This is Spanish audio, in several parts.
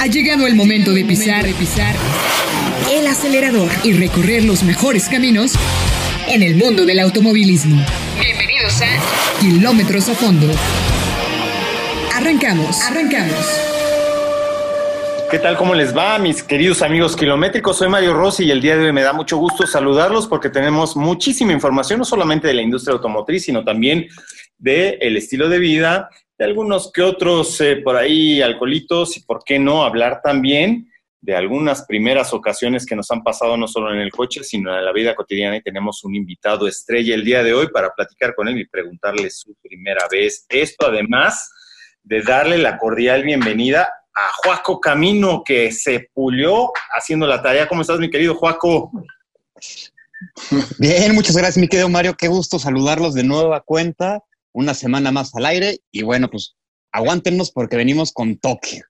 Ha llegado el momento de pisar, de pisar el acelerador y recorrer los mejores caminos en el mundo del automovilismo. Bienvenidos a Kilómetros a Fondo. Arrancamos, arrancamos. ¿Qué tal? ¿Cómo les va, mis queridos amigos kilométricos? Soy Mario Rossi y el día de hoy me da mucho gusto saludarlos porque tenemos muchísima información, no solamente de la industria automotriz, sino también del el estilo de vida, de algunos que otros eh, por ahí alcoholitos y por qué no hablar también de algunas primeras ocasiones que nos han pasado no solo en el coche, sino en la vida cotidiana y tenemos un invitado estrella el día de hoy para platicar con él y preguntarle su primera vez. Esto además de darle la cordial bienvenida a Juaco Camino, que se pulió haciendo la tarea. ¿Cómo estás, mi querido Juaco? Bien, muchas gracias, mi querido Mario. Qué gusto saludarlos de nueva cuenta, una semana más al aire. Y bueno, pues aguántenos porque venimos con toque.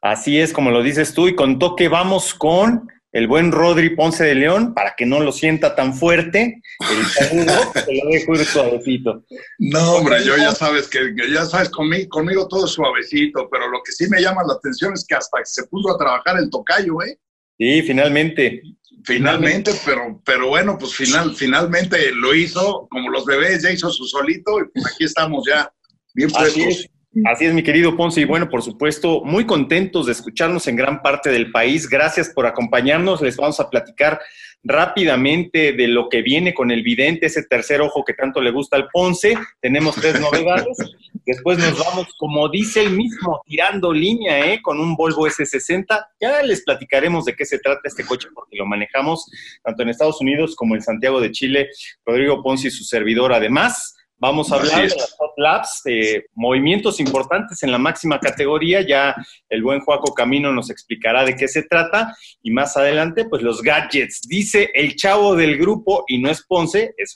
Así es, como lo dices tú, y con toque vamos con el buen Rodri Ponce de León, para que no lo sienta tan fuerte, el saludo, se lo dejo ir suavecito. No, hombre, yo ya sabes que, ya sabes, conmigo, conmigo todo suavecito, pero lo que sí me llama la atención es que hasta que se puso a trabajar el tocayo, ¿eh? Sí, finalmente. Finalmente, pero, pero bueno, pues final, finalmente lo hizo, como los bebés, ya hizo su solito, y pues aquí estamos ya, bien frescos. Así es, mi querido Ponce. Y bueno, por supuesto, muy contentos de escucharnos en gran parte del país. Gracias por acompañarnos. Les vamos a platicar rápidamente de lo que viene con el vidente, ese tercer ojo que tanto le gusta al Ponce. Tenemos tres novedades. Después nos vamos, como dice el mismo, tirando línea, ¿eh? Con un Volvo S60. Ya les platicaremos de qué se trata este coche porque lo manejamos tanto en Estados Unidos como en Santiago de Chile. Rodrigo Ponce y su servidor, además. Vamos a hablar de las Hot Labs, de movimientos importantes en la máxima categoría. Ya el buen Juaco Camino nos explicará de qué se trata. Y más adelante, pues los gadgets. Dice el chavo del grupo, y no es Ponce, es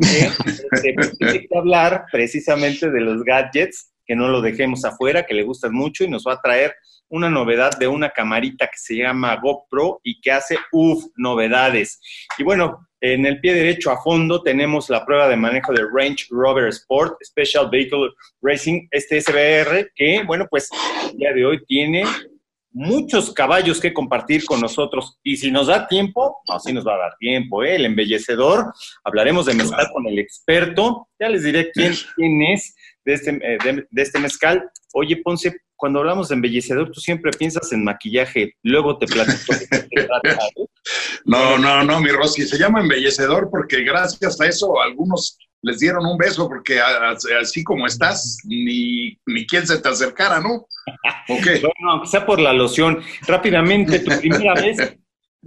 Que hablar precisamente de los gadgets, que no lo dejemos afuera, que le gustan mucho y nos va a traer una novedad de una camarita que se llama GoPro y que hace, uff, novedades. Y bueno, en el pie derecho a fondo tenemos la prueba de manejo de Range Rover Sport Special Vehicle Racing, este SBR, que, bueno, pues el día de hoy tiene muchos caballos que compartir con nosotros. Y si nos da tiempo, así nos va a dar tiempo, ¿eh? el embellecedor. Hablaremos de mezcal con el experto. Ya les diré quién, quién es de este, eh, de este mezcal. Oye, Ponce, cuando hablamos de embellecedor, tú siempre piensas en maquillaje, luego te platico. no, no, no, mi Rosy, se llama embellecedor porque gracias a eso algunos les dieron un beso porque así como estás, ni, ni quien se te acercara, ¿no? ¿O qué? Bueno, sea por la loción. Rápidamente, tu primera vez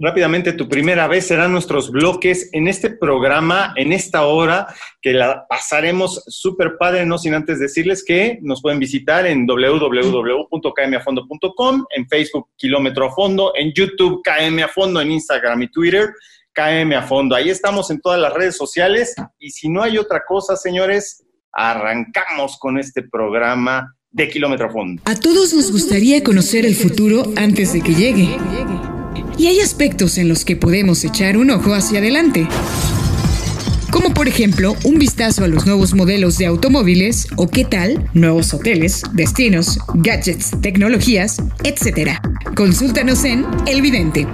rápidamente tu primera vez serán nuestros bloques en este programa, en esta hora, que la pasaremos súper padre, no sin antes decirles que nos pueden visitar en www.kmafondo.com, en Facebook Kilómetro a Fondo, en YouTube KM a Fondo, en Instagram y Twitter KM a Fondo. Ahí estamos en todas las redes sociales y si no hay otra cosa, señores, arrancamos con este programa de Kilómetro a Fondo. A todos nos gustaría conocer el futuro antes de que llegue y hay aspectos en los que podemos echar un ojo hacia adelante. Como por ejemplo un vistazo a los nuevos modelos de automóviles o qué tal nuevos hoteles, destinos, gadgets, tecnologías, etc. Consúltanos en El Vidente.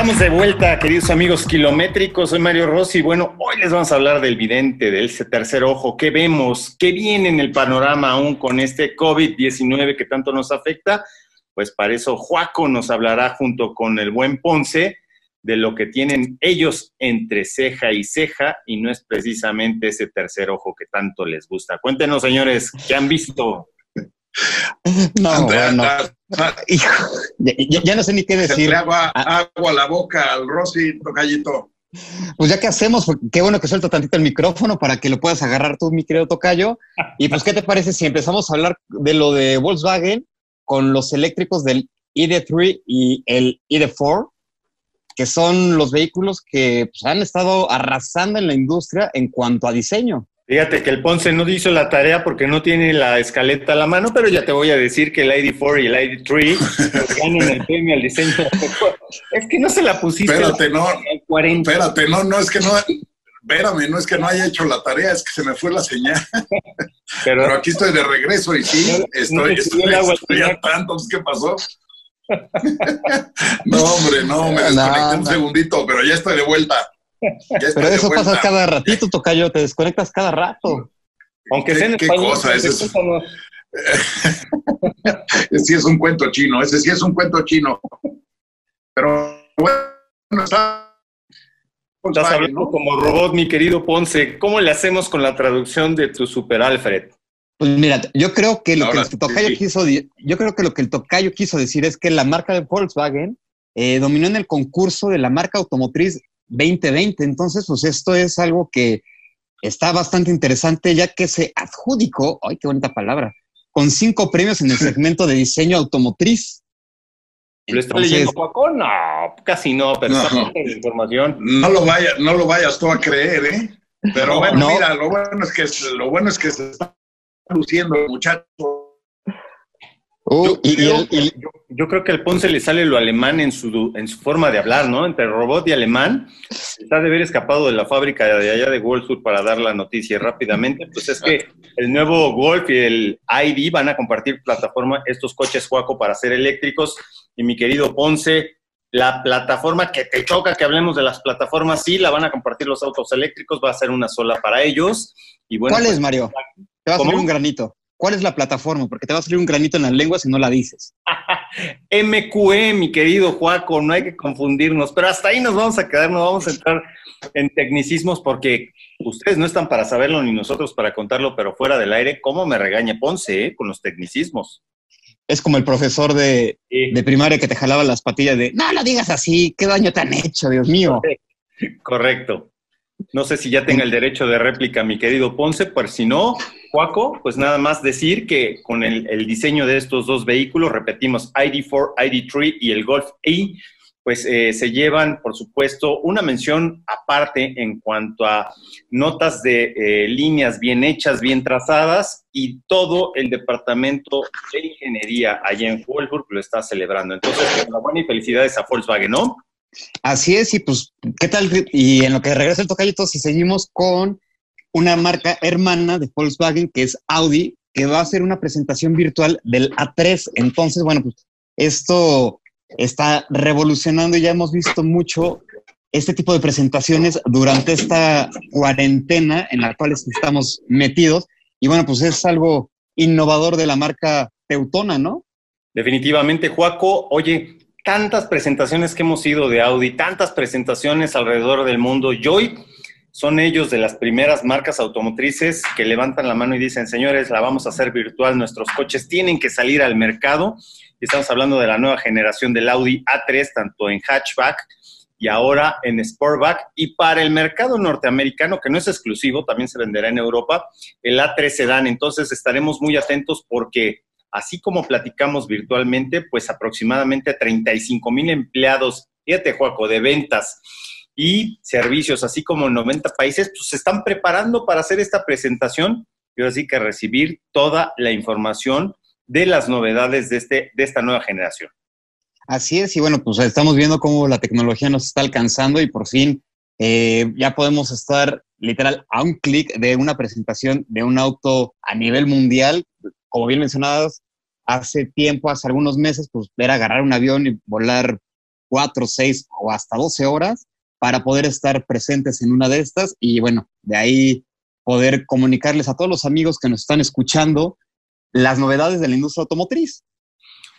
Estamos de vuelta, queridos amigos kilométricos. Soy Mario Rossi. Bueno, hoy les vamos a hablar del vidente, del tercer ojo. ¿Qué vemos? ¿Qué viene en el panorama aún con este COVID-19 que tanto nos afecta? Pues para eso Juaco nos hablará junto con el buen Ponce de lo que tienen ellos entre ceja y ceja y no es precisamente ese tercer ojo que tanto les gusta. Cuéntenos, señores, ¿qué han visto? No, bueno. ya, no sé ni qué decir. agua, ah. agua a la boca al Rosy, tocayito. Pues ya que hacemos, qué bueno que suelto tantito el micrófono para que lo puedas agarrar tú, mi querido tocayo. Y pues, ¿qué te parece si empezamos a hablar de lo de Volkswagen con los eléctricos del ID3 y el ID4, que son los vehículos que pues, han estado arrasando en la industria en cuanto a diseño? Fíjate que el Ponce no hizo la tarea porque no tiene la escaleta a la mano, pero ya te voy a decir que el ID4 y el ID3 ganan el premio al diseño. Es que no se la pusiste espérate, no, 40. Espérate, no, no, es que no, espérame, no es que no haya hecho la tarea, es que se me fue la señal. Pero, aquí estoy de regreso y sí, estoy, estoy, estoy a tanto, ¿qué pasó? no, hombre, no, me desconecté un segundito, pero ya estoy de vuelta. Pero eso pasa cada ratito, Tocayo, te desconectas cada rato. Aunque sea en ¿Qué cosa? Ese es... sí es un cuento chino, ese sí es un cuento chino. Pero bueno, está Estás hablando como robot, mi querido Ponce. ¿Cómo le hacemos con la traducción de tu Super Alfred? Pues mira, yo creo que lo que el tocayo quiso, yo creo que lo que el tocayo quiso decir es que la marca de Volkswagen eh, dominó en el concurso de la marca automotriz 2020. Entonces, pues esto es algo que está bastante interesante, ya que se adjudicó, ay, qué bonita palabra, con cinco premios en el segmento de diseño automotriz. ¿Lo está leyendo Paco? No, casi no, pero está la información. No lo, vaya, no lo vayas tú a creer, ¿eh? Pero bueno, mira, lo bueno es que lo bueno es que se está luciendo el muchacho. Uh, yo, creo, que al Ponce le sale lo alemán en su, en su forma de hablar, ¿no? Entre robot y alemán. Está de haber escapado de la fábrica de allá de Wolfsburg para dar la noticia rápidamente. Pues es que el nuevo Golf y el ID van a compartir plataforma, estos coches Juaco para ser eléctricos. Y mi querido Ponce, la plataforma que te toca que hablemos de las plataformas, sí, la van a compartir los autos eléctricos, va a ser una sola para ellos. Y bueno, ¿Cuál es, pues, Mario? Te va a salir un granito. ¿Cuál es la plataforma? Porque te va a salir un granito en las lenguas si no la dices. MQE, mi querido Juaco, no hay que confundirnos, pero hasta ahí nos vamos a quedar, no vamos a entrar en tecnicismos porque ustedes no están para saberlo ni nosotros para contarlo, pero fuera del aire, ¿cómo me regaña Ponce eh, con los tecnicismos? Es como el profesor de, de primaria que te jalaba las patillas de, no lo digas así, qué daño te han hecho, Dios mío. Correcto. No sé si ya tenga el derecho de réplica mi querido Ponce, por si no, Juaco, pues nada más decir que con el, diseño de estos dos vehículos, repetimos, ID4, ID3 y el Golf E, pues eh, se llevan, por supuesto, una mención aparte en cuanto a notas de eh, líneas bien hechas, bien trazadas, y todo el departamento de ingeniería allá en Wolfsburg lo está celebrando. Entonces, enhorabuena y felicidades a Volkswagen, ¿no? Así es, y pues, ¿qué tal? Y en lo que regresa el tocayito, si seguimos con una marca hermana de Volkswagen, que es Audi, que va a hacer una presentación virtual del A3. Entonces, bueno, pues esto está revolucionando y ya hemos visto mucho este tipo de presentaciones durante esta cuarentena en la cual estamos metidos. Y bueno, pues es algo innovador de la marca Teutona, ¿no? Definitivamente, Juaco. Oye, tantas presentaciones que hemos ido de Audi, tantas presentaciones alrededor del mundo. Joy son ellos de las primeras marcas automotrices que levantan la mano y dicen, señores, la vamos a hacer virtual, nuestros coches tienen que salir al mercado. Estamos hablando de la nueva generación del Audi A3, tanto en hatchback y ahora en Sportback. Y para el mercado norteamericano, que no es exclusivo, también se venderá en Europa, el A3 Sedan. Entonces estaremos muy atentos porque así como platicamos virtualmente, pues aproximadamente 35 mil empleados, fíjate, Juaco, de ventas y servicios, así como en 90 países, pues se están preparando para hacer esta presentación y así que recibir toda la información de las novedades de, este, de esta nueva generación. Así es, y bueno, pues estamos viendo cómo la tecnología nos está alcanzando y por fin eh, ya podemos estar literal a un clic de una presentación de un auto a nivel mundial como bien mencionadas, hace tiempo, hace algunos meses, pues era agarrar un avión y volar cuatro, seis o hasta doce horas para poder estar presentes en una de estas y bueno, de ahí poder comunicarles a todos los amigos que nos están escuchando las novedades de la industria automotriz.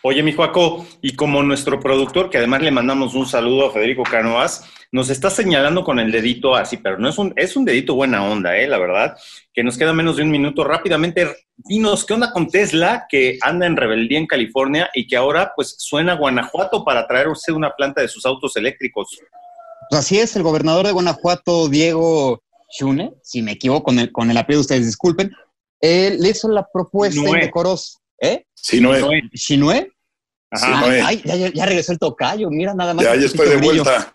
Oye, mi Juaco, y como nuestro productor, que además le mandamos un saludo a Federico Canoas, nos está señalando con el dedito así, pero no es un, es un dedito buena onda, ¿eh? La verdad, que nos queda menos de un minuto. Rápidamente, dinos, ¿qué onda con Tesla, que anda en rebeldía en California y que ahora, pues, suena a Guanajuato para traerse una planta de sus autos eléctricos? Pues así es, el gobernador de Guanajuato, Diego Chune, si me equivoco con el, con el apellido, ustedes disculpen, él le hizo la propuesta indecorosa ¿Eh? Sinue. ¿Sinue? Ajá. Ay, ya, ya, regresó el tocayo, mira nada más. Ya, ya estoy de vuelta.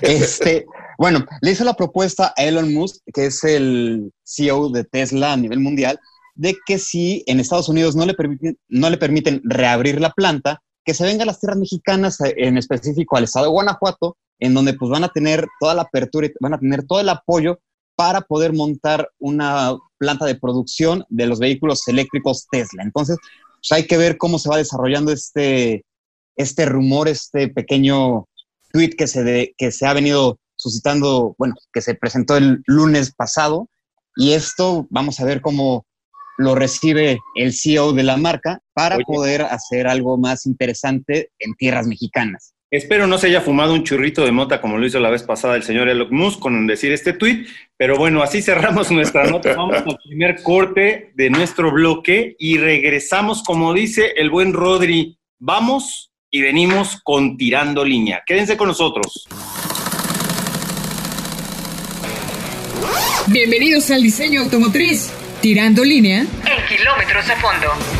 Este, bueno, le hizo la propuesta a Elon Musk, que es el CEO de Tesla a nivel mundial, de que si en Estados Unidos no le permiten, no le permiten reabrir la planta, que se venga a las tierras mexicanas, en específico al estado de Guanajuato, en donde pues van a tener toda la apertura y van a tener todo el apoyo para poder montar una planta de producción de los vehículos eléctricos Tesla. Entonces, pues hay que ver cómo se va desarrollando este, este rumor, este pequeño tweet que se, que se ha venido suscitando, bueno, que se presentó el lunes pasado. Y esto vamos a ver cómo lo recibe el CEO de la marca para poder hacer algo más interesante en tierras mexicanas. Espero no se haya fumado un churrito de mota como lo hizo la vez pasada el señor Elon Musk con decir este tweet, pero bueno, así cerramos nuestra nota. Vamos al primer corte de nuestro bloque y regresamos, como dice el buen Rodri, vamos y venimos con Tirando Línea. Quédense con nosotros. Bienvenidos al diseño automotriz, Tirando Línea en kilómetros a fondo.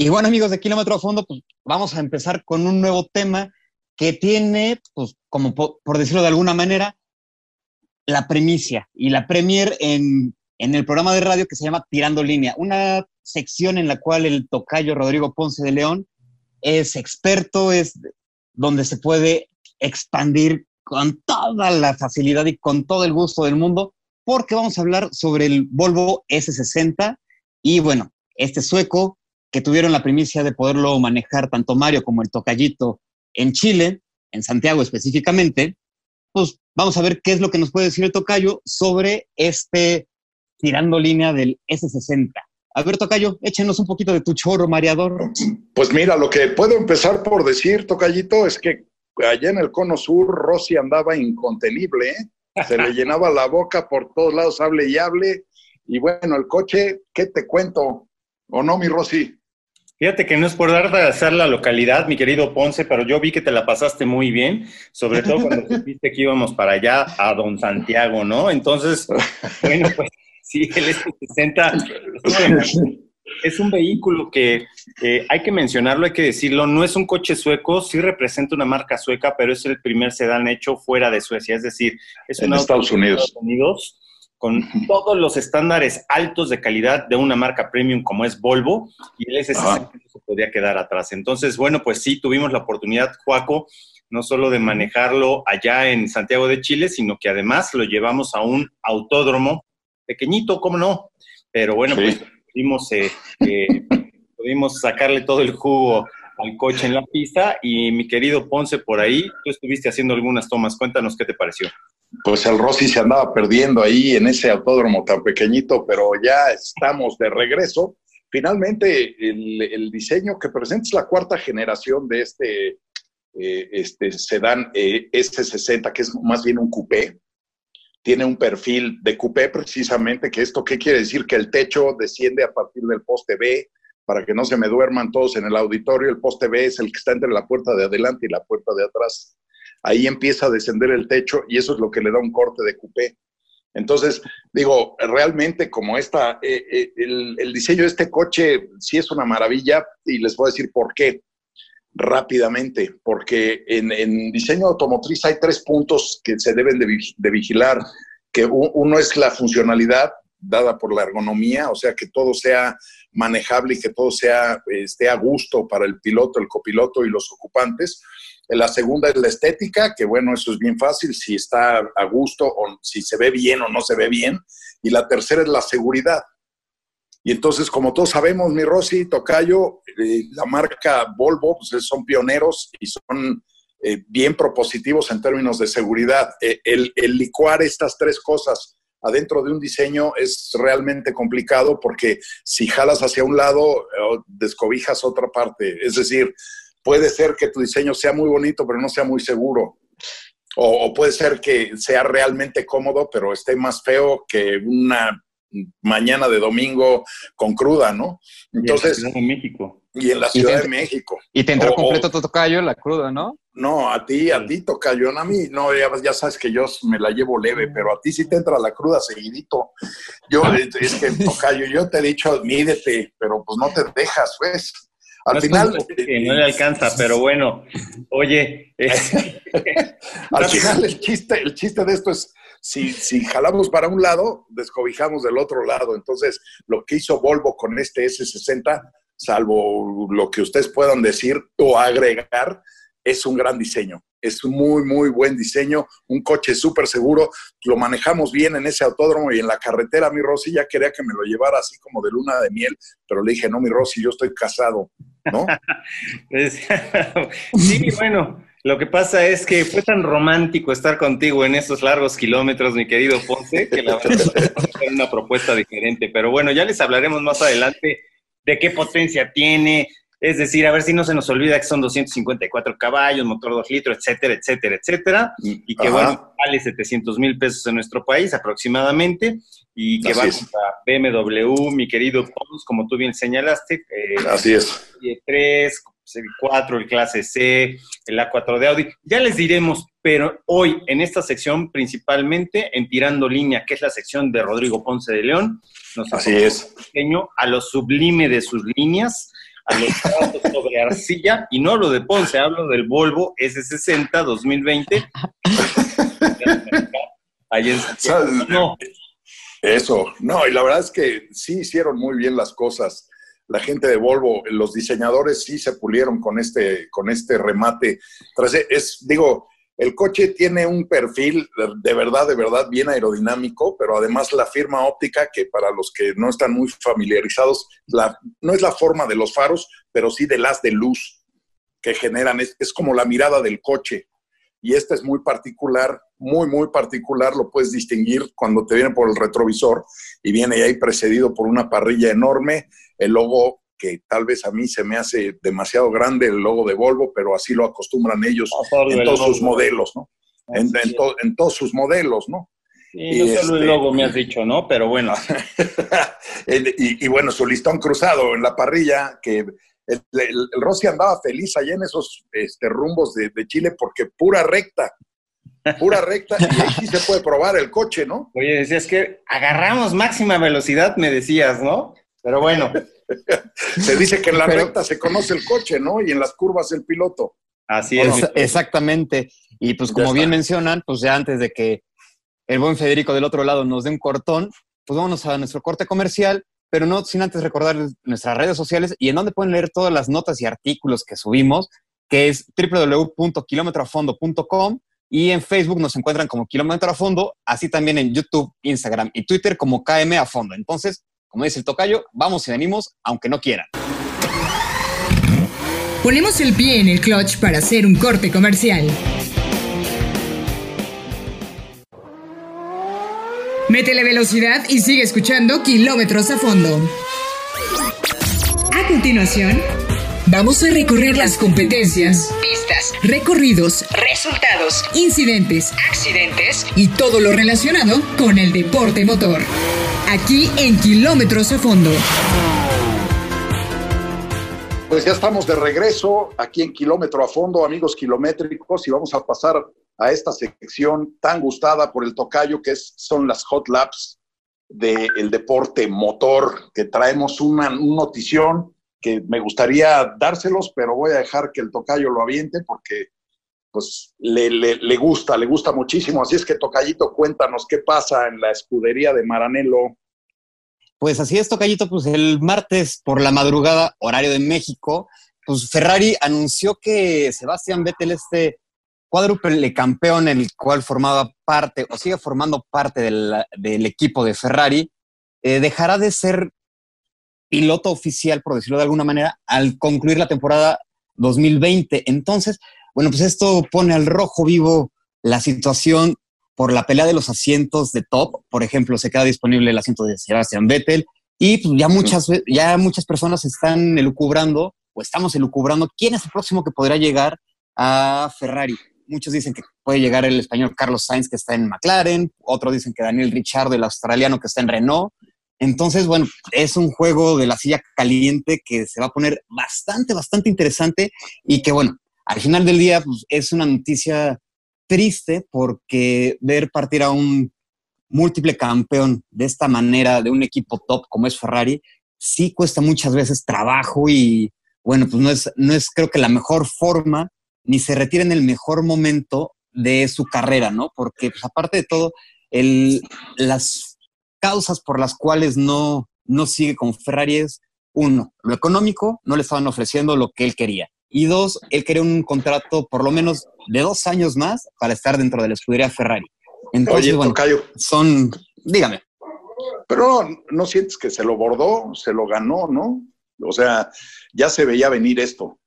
Y bueno, amigos de Kilómetro a Fondo, pues vamos a empezar con un nuevo tema que tiene, pues, como por, decirlo de alguna manera, la premicia y la premier en, en, el programa de radio que se llama Tirando Línea, una sección en la cual el tocayo Rodrigo Ponce de León es experto, es donde se puede expandir con toda la facilidad y con todo el gusto del mundo, porque vamos a hablar sobre el Volvo S60 y bueno, este sueco que tuvieron la primicia de poderlo manejar tanto Mario como el Tocayito en Chile, en Santiago específicamente, pues vamos a ver qué es lo que nos puede decir el Tocayo sobre este tirando línea del S60. A ver, Tocayo, échenos un poquito de tu chorro mareador. Pues mira, lo que puedo empezar por decir, Tocayito, es que allá en el cono sur Rosy andaba incontenible, ¿eh? se le llenaba la boca por todos lados, hable y hable. Y bueno, el coche, ¿qué te cuento? ¿O no, mi Rosy? Fíjate que no es por dar la localidad, mi querido Ponce, pero yo vi que te la pasaste muy bien, sobre todo cuando supiste que íbamos para allá a Don Santiago, ¿no? Entonces, bueno, pues sí, el S60 es un vehículo que hay que mencionarlo, hay que decirlo, no es un coche sueco, sí representa una marca sueca, pero es el primer sedán hecho fuera de Suecia, es decir, es un en Estados Unidos. Estados Unidos con todos los estándares altos de calidad de una marca premium como es Volvo, y el S60 se podía quedar atrás. Entonces, bueno, pues sí, tuvimos la oportunidad, Juaco, no solo de manejarlo allá en Santiago de Chile, sino que además lo llevamos a un autódromo pequeñito, ¿cómo no? Pero bueno, pues pudimos, eh, eh, pudimos sacarle todo el jugo al coche en la pista y mi querido Ponce por ahí, tú estuviste haciendo algunas tomas, cuéntanos qué te pareció pues el Rossi se andaba perdiendo ahí en ese autódromo tan pequeñito, pero ya estamos de regreso. Finalmente, el, diseño que presenta es la cuarta generación de este, eh, este sedán eh, S60, que es más bien un coupé. Tiene un perfil de coupé precisamente, que esto, ¿qué quiere decir? Que el techo desciende a partir del poste B, para que no se me duerman todos en el auditorio. El poste B es el que está entre la puerta de adelante y la puerta de atrás ahí empieza a descender el techo y eso es lo que le da un corte de coupé. Entonces, digo, realmente como esta, eh, eh, el, diseño de este coche sí es una maravilla y les voy a decir por qué rápidamente, porque en, diseño automotriz hay tres puntos que se deben de, vigilar, que uno es la funcionalidad dada por la ergonomía, o sea, que todo sea manejable y que todo sea, esté a gusto para el piloto, el copiloto y los ocupantes. La segunda es la estética, que bueno, eso es bien fácil, si está a gusto o si se ve bien o no se ve bien. Y la tercera es la seguridad. Y entonces, como todos sabemos, mi Rosy, Tocayo, eh, la marca Volvo, pues son pioneros y son eh, bien propositivos en términos de seguridad. Eh, el, el licuar estas tres cosas adentro de un diseño es realmente complicado porque si jalas hacia un lado, descobijas otra parte. Es decir, puede ser que tu diseño sea muy bonito, pero no sea muy seguro. O, puede ser que sea realmente cómodo, pero esté más feo que una mañana de domingo con cruda, ¿no? Entonces, y en la Ciudad de México. Y en la Ciudad de México. Y te entró completo tu tocayo la cruda, ¿no? No, a ti, a ti tocayo, a mí, no, ya, sabes que yo me la llevo leve, pero a ti sí te entra la cruda seguidito. Yo, es que tocayo, yo te he dicho, mídete, pero pues no te dejas, pues. Al final. no le alcanza, pero bueno. Oye. Eh, al final, el chiste, el chiste de esto es: si, si jalamos para un lado, descobijamos del otro lado. Entonces, lo que hizo Volvo con este S60, salvo lo que ustedes puedan decir o agregar, es un gran diseño. es un muy, muy buen diseño, un coche súper seguro, lo manejamos bien en ese autódromo y en la carretera, mi Rosy ya quería que me lo llevara así como de luna de miel, pero le dije, no, mi Rosy, yo estoy casado, ¿no? sí, bueno, lo que pasa es que fue tan romántico estar contigo en esos largos kilómetros, mi querido Ponce, que la verdad es una propuesta diferente, pero bueno, ya les hablaremos más adelante de qué potencia tiene, es decir, a ver si no se nos olvida que son 254 caballos, motor 2 litros, etcétera, etcétera, etcétera. Y que, bueno, vale 700 mil pesos en nuestro país aproximadamente. Y que va a BMW, mi querido Pons, como tú bien señalaste. Eh, Así es. 3, 4, el clase C, el A4 de Audi. Ya les diremos, pero hoy en esta sección principalmente en Tirando Línea, que es la sección de Rodrigo Ponce de León, nos Así es. Pequeño, a lo sublime de sus líneas a los tratos sobre arcilla, y no hablo de Ponce, hablo del Volvo S60 2020. Ahí en no. Eso, no, y la verdad es que sí hicieron muy bien las cosas. La gente de Volvo, los diseñadores sí se pulieron con este, con este remate. Es, digo, el coche tiene un perfil de verdad, de verdad bien aerodinámico, pero además la firma óptica, que para los que no están muy familiarizados, no es la forma de los faros, pero sí de las de luz que generan, es, es como la mirada del coche. Y esta es muy particular, muy, muy particular, lo puedes distinguir cuando te viene por el retrovisor y viene ahí precedido por una parrilla enorme, el logo que tal vez a mí se me hace demasiado grande el logo de Volvo, pero así lo acostumbran ellos en todos sus modelos, ¿no? En, todos sus modelos, ¿no? y no solo el este, logo me has dicho, ¿no? Pero bueno. y, bueno, su listón cruzado en la parrilla, que el, Rossi andaba feliz allá en esos este, rumbos de, Chile porque pura recta, pura recta, y ahí se puede probar el coche, ¿no? Oye, decías que agarramos máxima velocidad, me decías, ¿no? Pero bueno. se dice que en la recta se conoce el coche, ¿no? Y en las curvas el piloto. Así es. exactamente. Y pues como bien mencionan, pues ya antes de que el buen Federico del otro lado nos dé un cortón, pues vámonos a nuestro corte comercial, pero no sin antes recordar nuestras redes sociales y en donde pueden leer todas las notas y artículos que subimos, que es www.kilometroafondo.com y en Facebook nos encuentran como Kilómetro a Fondo, así también en YouTube, Instagram y Twitter como KM a Fondo. Entonces, como dice el tocayo, vamos y venimos aunque no quieran. Ponemos el pie en el clutch para hacer un corte comercial. Métele velocidad y sigue escuchando kilómetros a fondo. A continuación, vamos a recorrer las competencias, pistas, recorridos, resultados, incidentes, accidentes y todo lo relacionado con el deporte motor aquí en Kilómetros a Fondo. Pues ya estamos de regreso aquí en Kilómetro a Fondo, amigos kilométricos, y vamos a pasar a esta sección tan gustada por el tocayo que es, son las hot laps del deporte motor, que traemos una, notición que me gustaría dárselos, pero voy a dejar que el tocayo lo aviente porque pues le, le, gusta, le gusta muchísimo. Así es que, Tocayito, cuéntanos qué pasa en la escudería de Maranello. Pues así es, Tocayito, pues el martes por la madrugada, horario de México, pues Ferrari anunció que Sebastián Vettel, este cuádruple campeón, el cual formaba parte o sigue formando parte del, equipo de Ferrari, eh, dejará de ser piloto oficial, por decirlo de alguna manera, al concluir la temporada 2020. Entonces, bueno, pues esto pone al rojo vivo la situación por la pelea de los asientos de top. Por ejemplo, se queda disponible el asiento de Sebastian Vettel y pues, ya, muchas, ya muchas personas están elucubrando o estamos elucubrando quién es el próximo que podrá llegar a Ferrari. Muchos dicen que puede llegar el español Carlos Sainz que está en McLaren, otros dicen que Daniel Ricciardo, el australiano que está en Renault. Entonces, bueno, es un juego de la silla caliente que se va a poner bastante, bastante interesante y que, bueno, al final del día pues, es una noticia triste porque ver partir a un múltiple campeón de esta manera, de un equipo top como es Ferrari, sí cuesta muchas veces trabajo y, bueno, pues no es, no es creo que la mejor forma, ni se retira en el mejor momento de su carrera, ¿no? Porque, pues aparte de todo, el, las causas por las cuales no, no sigue con Ferrari es, uno, lo económico, no le estaban ofreciendo lo que él quería. Y dos, él quería un contrato por lo menos de dos años más para estar dentro de la escudería Ferrari. Entonces, Oye, bueno, Tocayo, son, dígame. pero no, no sientes que se lo bordó, se lo ganó, ¿no? O sea, ya se veía venir esto.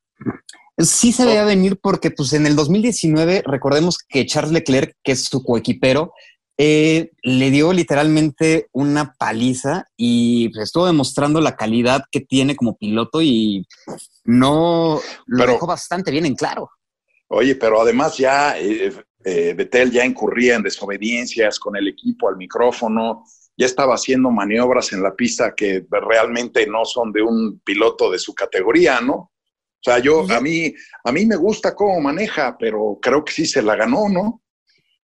Sí se veía venir porque pues en el 2019 recordemos que Charles Leclerc, que es su coequipero, eh, le dio literalmente una paliza y pues, estuvo demostrando la calidad que tiene como piloto y no lo Pero- dejó bastante bien en claro. Oye, pero además ya eh, eh, Vettel ya incurría en desobediencias con el equipo al micrófono, ya estaba haciendo maniobras en la pista que realmente no son de un piloto de su categoría, ¿no? O sea, yo a mí a mí me gusta cómo maneja, pero creo que sí se la ganó, ¿no?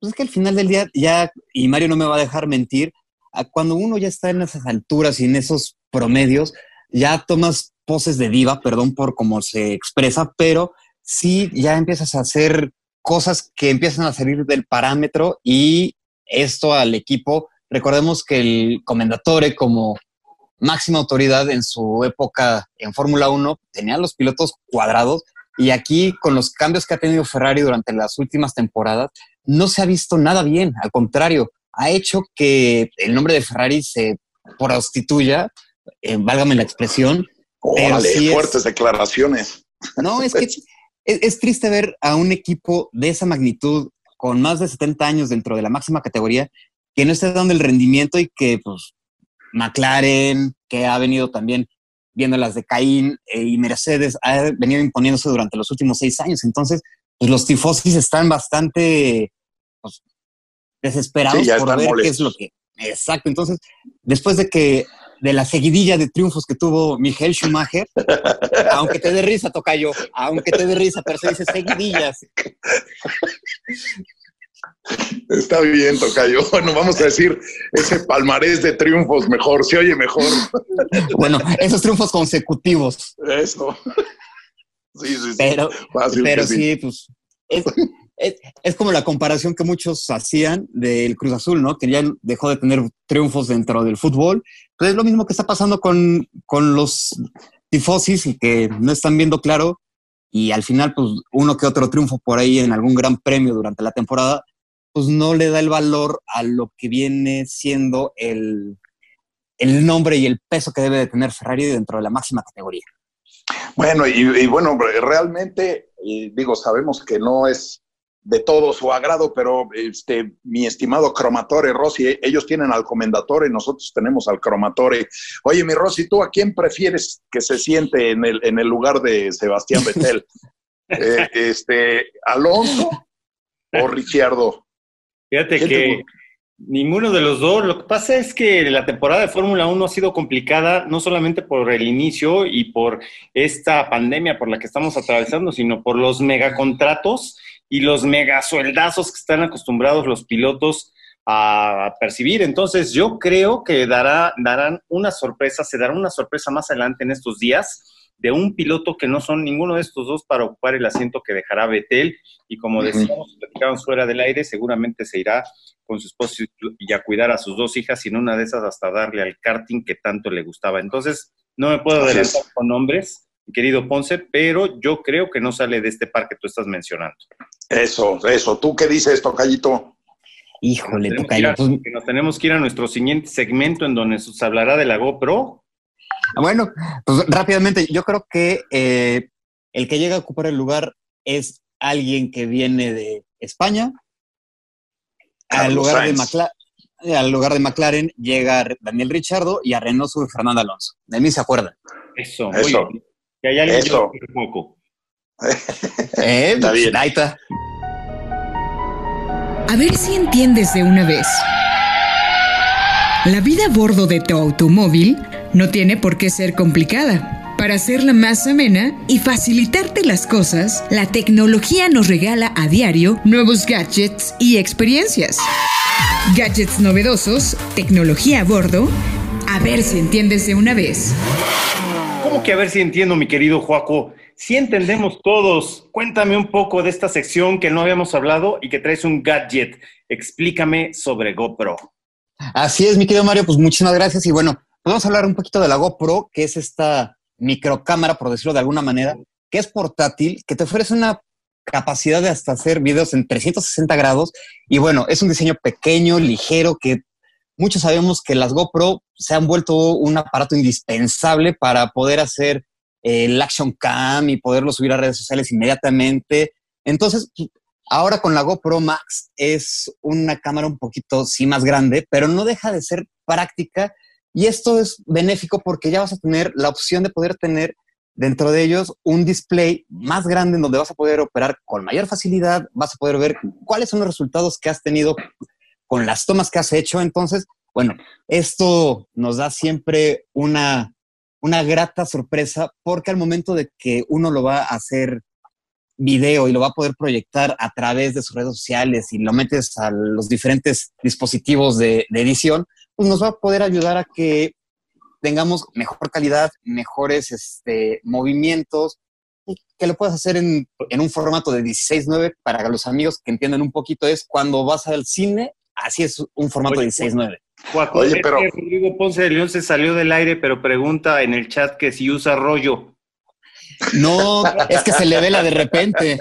Pues es que al final del día ya, y Mario no me va a dejar mentir, a cuando uno ya está en esas alturas y en esos promedios, ya tomas poses de diva, perdón por cómo se expresa, pero sí ya empiezas a hacer cosas que empiezan a salir del parámetro y esto al equipo, recordemos que el comendatore como máxima autoridad en su época en Fórmula 1 tenía los pilotos cuadrados y aquí con los cambios que ha tenido Ferrari durante las últimas temporadas, no se ha visto nada bien, al contrario, ha hecho que el nombre de Ferrari se prostituya, eh, válgame la expresión. Órale, sí es- fuertes declaraciones. No, es que es, es triste ver a un equipo de esa magnitud, con más de 70 años dentro de la máxima categoría, que no esté dando el rendimiento y que, pues, McLaren, que ha venido también viendo las de Caín eh, y Mercedes, ha venido imponiéndose durante los últimos seis años. Entonces, pues los tifosis están bastante pues, desesperados Sí, por ver qué es lo que. Exacto. Entonces, después de que de la seguidilla de triunfos que tuvo Michael Schumacher, aunque te dé risa, Tocayo, aunque te dé risa, pero se dice seguidillas. Está bien, Tocayo. Bueno, vamos a decir ese palmarés de triunfos mejor, se oye mejor. Bueno, esos triunfos consecutivos. Eso. Sí, sí, sí. Pero, Fácil pero sí. sí, pues es, es, es como la comparación que muchos hacían del Cruz Azul, ¿no? Que ya dejó de tener triunfos dentro del fútbol. Pues es lo mismo que está pasando con, con los tifosis y que no están viendo claro. Y al final, pues uno que otro triunfo por ahí en algún gran premio durante la temporada, pues no le da el valor a lo que viene siendo el, el nombre y el peso que debe de tener Ferrari dentro de la máxima categoría. Bueno, y, y bueno, realmente, y digo, sabemos que no es de todo su agrado, pero este, mi estimado Cromatore, Rossi, ellos tienen al Comendatore, nosotros tenemos al Cromatore. Oye, mi Rossi, ¿tú a quién prefieres que se siente en el, en el lugar de Sebastián Vettel? Eh, este, ¿Alonso o Ricciardo? Fíjate ¿Quién te que ninguno de los dos. Lo que pasa es que la temporada de Fórmula 1 ha sido complicada, no solamente por el inicio y por esta pandemia por la que estamos atravesando, sino por los megacontratos y los megasueldazos que están acostumbrados los pilotos a percibir. Entonces, yo creo que dará, darán una sorpresa, se dará una sorpresa más adelante en estos días de un piloto que no son ninguno de estos dos para ocupar el asiento que dejará Betel. Y como decíamos, platicamos fuera del aire, seguramente se irá con su esposo y a cuidar a sus dos hijas, y en una de esas hasta darle al karting que tanto le gustaba. Entonces, no me puedo adelantar con nombres, mi querido Ponce, pero yo creo que no sale de este par que tú estás mencionando. Eso, eso. ¿Tú qué dices, Tocayito? Híjole, Tenemos que, ir a- Tocayo. pues, que nos tenemos que ir a nuestro siguiente segmento en donde se hablará de la GoPro. Bueno, pues rápidamente, yo creo que eh, el que llega a ocupar el lugar es alguien que viene de España. Al lugar, de Sainz. Macla- al lugar de McLaren llega Daniel Richardo y a Renault sube Fernando Alonso. De mí se acuerdan. Eso, Eso. Que hay alguien Eso. que poco. Eh, Está pues, bien. ahí está. A ver si entiendes de una vez. La vida a bordo de tu automóvil no tiene por qué ser complicada. Para hacerla más amena y facilitarte las cosas, la tecnología nos regala a diario nuevos gadgets y experiencias. Gadgets novedosos, tecnología a bordo. A ver si entiendes de una vez. ¿Cómo que a ver si entiendo, mi querido Joaco? Si entendemos todos, cuéntame un poco de esta sección que no habíamos hablado y que traes un gadget. Explícame sobre GoPro. Así es, mi querido Mario, pues muchísimas gracias. Y bueno, a hablar un poquito de la GoPro, que es esta microcámara, por decirlo de alguna manera, que es portátil, que te ofrece una capacidad de hasta hacer videos en 360 grados. Y bueno, es un diseño pequeño, ligero, que muchos sabemos que las GoPro se han vuelto un aparato indispensable para poder hacer el action cam y poderlo subir a redes sociales inmediatamente. Entonces, ahora con la GoPro Max es una cámara un poquito, sí, más grande, pero no deja de ser práctica. Y esto es benéfico porque ya vas a tener la opción de poder tener dentro de ellos un display más grande en donde vas a poder operar con mayor facilidad, vas a poder ver cuáles son los resultados que has tenido con las tomas que has hecho. Entonces, bueno, esto nos da siempre una, una grata sorpresa porque al momento de que uno lo va a hacer video y lo va a poder proyectar a través de sus redes sociales y lo metes a los diferentes dispositivos de, de edición, nos va a poder ayudar a que tengamos mejor calidad, mejores este, movimientos, que lo puedas hacer en, un formato de 16.9 para los amigos que entiendan un poquito, es cuando vas al cine, así es un formato de 16.9. Oye, pero... Rodrigo Ponce de León se salió del aire, pero pregunta en el chat que si usa rollo. No, es que se le vela de repente.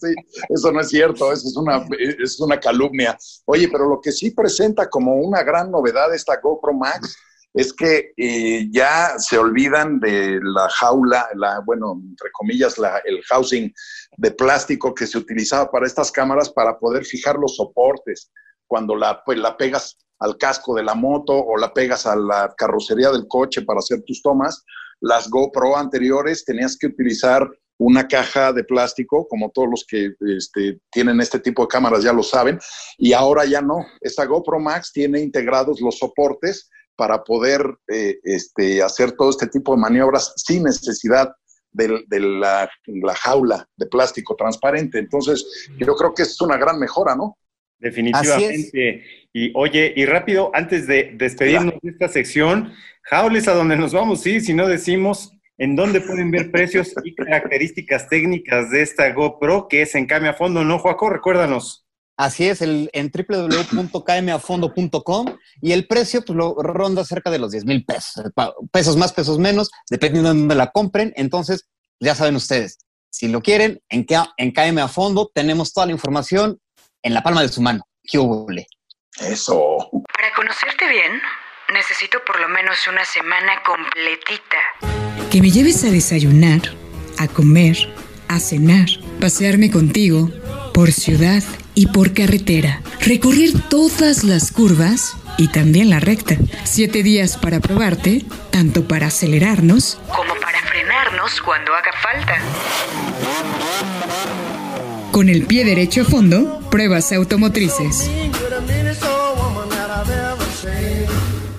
sí, eso no es cierto, eso es una, es una calumnia. Oye, pero lo que sí presenta como una gran novedad esta GoPro Max es que eh, ya se olvidan de la jaula, la, bueno, entre comillas, la, el housing de plástico que se utilizaba para estas cámaras para poder fijar los soportes. Cuando la, pues, la pegas al casco de la moto o la pegas a la carrocería del coche para hacer tus tomas, las GoPro anteriores tenías que utilizar una caja de plástico, como todos los que este, tienen este tipo de cámaras ya lo saben, y ahora ya no. Esta GoPro Max tiene integrados los soportes para poder eh, este, hacer todo este tipo de maniobras sin necesidad de, la, la, jaula de plástico transparente. Entonces, yo creo que es una gran mejora, ¿no? Definitivamente. Y oye, y rápido, antes de despedirnos de esta sección, Jaules a donde nos vamos, sí, si no decimos en dónde pueden ver precios y características técnicas de esta GoPro, que es en Came a Fondo, ¿no, Joaco? Recuérdanos. Así es, el, en www.kmafondo.com y el precio pues, lo ronda cerca de los 10 mil pesos, pesos más, pesos menos, dependiendo de dónde la compren. Entonces, ya saben ustedes, si lo quieren, en, en KM a Fondo tenemos toda la información en la palma de su mano. ¡Qué Eso. Para conocerte bien, Necesito por lo menos una semana completita. Que me lleves a desayunar, a comer, a cenar, pasearme contigo por ciudad y por carretera, recorrer todas las curvas y también la recta. Siete días para probarte, tanto para acelerarnos como para frenarnos cuando haga falta. Con el pie derecho a fondo, pruebas automotrices.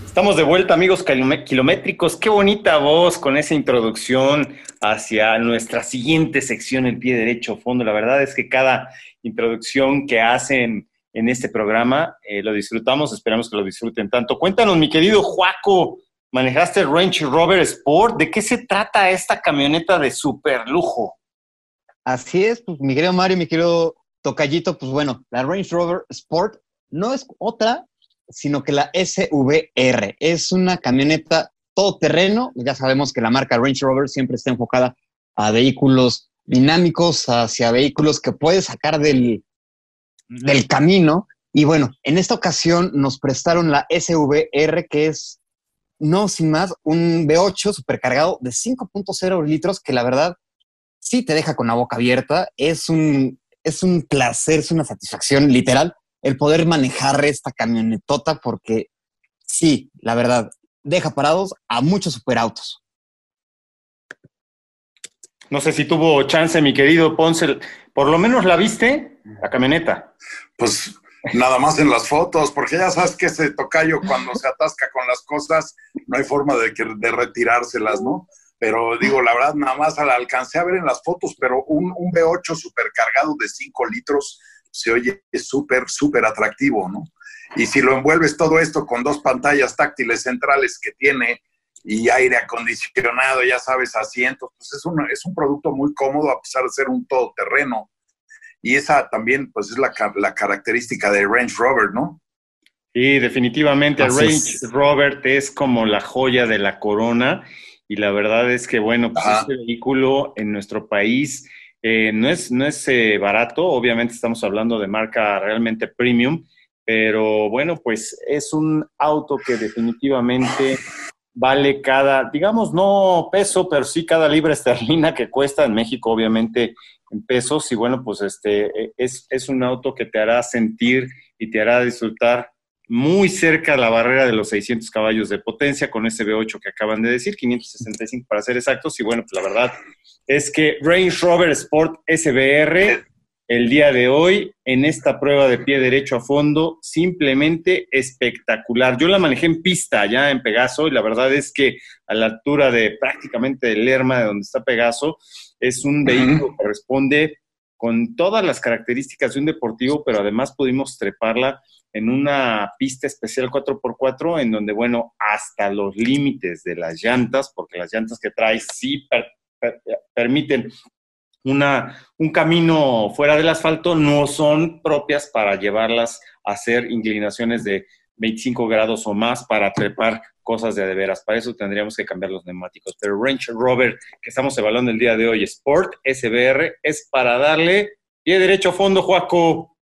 Estamos de vuelta, amigos kilométricos. Qué bonita voz con esa introducción hacia nuestra siguiente sección, el pie derecho fondo. La verdad es que cada introducción que hacen en este programa eh, lo disfrutamos. Esperamos que lo disfruten tanto. Cuéntanos, mi querido Juaco, manejaste el Range Rover Sport. ¿De qué se trata esta camioneta de super lujo? Así es, pues, mi querido Mario, mi querido Tocayito, pues bueno, la Range Rover Sport no es otra sino que la SVR es una camioneta todoterreno. Ya sabemos que la marca Range Rover siempre está enfocada a vehículos dinámicos, hacia vehículos que puedes sacar del, del camino. Y bueno, en esta ocasión nos prestaron la SVR, que es, no sin más, un V8 supercargado de 5.0 litros, que la verdad sí te deja con la boca abierta. Es un, es un placer, es una satisfacción literal el poder manejar esta camionetota porque sí, la verdad, deja parados a muchos superautos. No sé si tuvo chance, mi querido Ponce, por lo menos la viste, la camioneta. Pues nada más en las fotos, porque ya sabes que ese tocayo cuando se atasca con las cosas, no hay forma de, de retirárselas, ¿no? Pero digo, la verdad, nada más la alcancé a ver en las fotos, pero un, un V8 supercargado de 5 litros, se oye súper, súper atractivo, ¿no? Y si lo envuelves todo esto con dos pantallas táctiles centrales que tiene y aire acondicionado, ya sabes, asientos, pues es un, es un producto muy cómodo a pesar de ser un todoterreno. Y esa también, pues es la, la característica de Range Rover, ¿no? Sí, definitivamente el Range Rover es como la joya de la corona y la verdad es que, bueno, pues este vehículo en nuestro país Eh, no es, no es eh, barato, obviamente estamos hablando de marca realmente premium, pero bueno, pues es un auto que definitivamente vale cada, digamos, no peso, pero sí cada libra esterlina que cuesta en México, obviamente en pesos. Y bueno, pues este e, es, es un auto que te hará sentir y te hará disfrutar muy cerca a la barrera de los 600 caballos de potencia con ese V8 que acaban de decir, 565 para ser exactos. Y bueno, pues la verdad es que Range Rover Sport SBR el día de hoy en esta prueba de pie derecho a fondo, simplemente espectacular. Yo la manejé en pista ya en Pegaso y la verdad es que a la altura de prácticamente el Lerma de donde está Pegaso, es un vehículo que responde con todas las características de un deportivo, pero además pudimos treparla en una pista especial 4x4 en donde, bueno, hasta los límites de las llantas, porque las llantas que trae sí permiten una, un camino fuera del asfalto, no son propias para llevarlas a hacer inclinaciones de 25 grados o más para trepar cosas de veras. Para eso tendríamos que cambiar los neumáticos. Pero Range Rover, que estamos evaluando el día de hoy, Sport SBR, es para darle pie derecho a fondo, Juaco.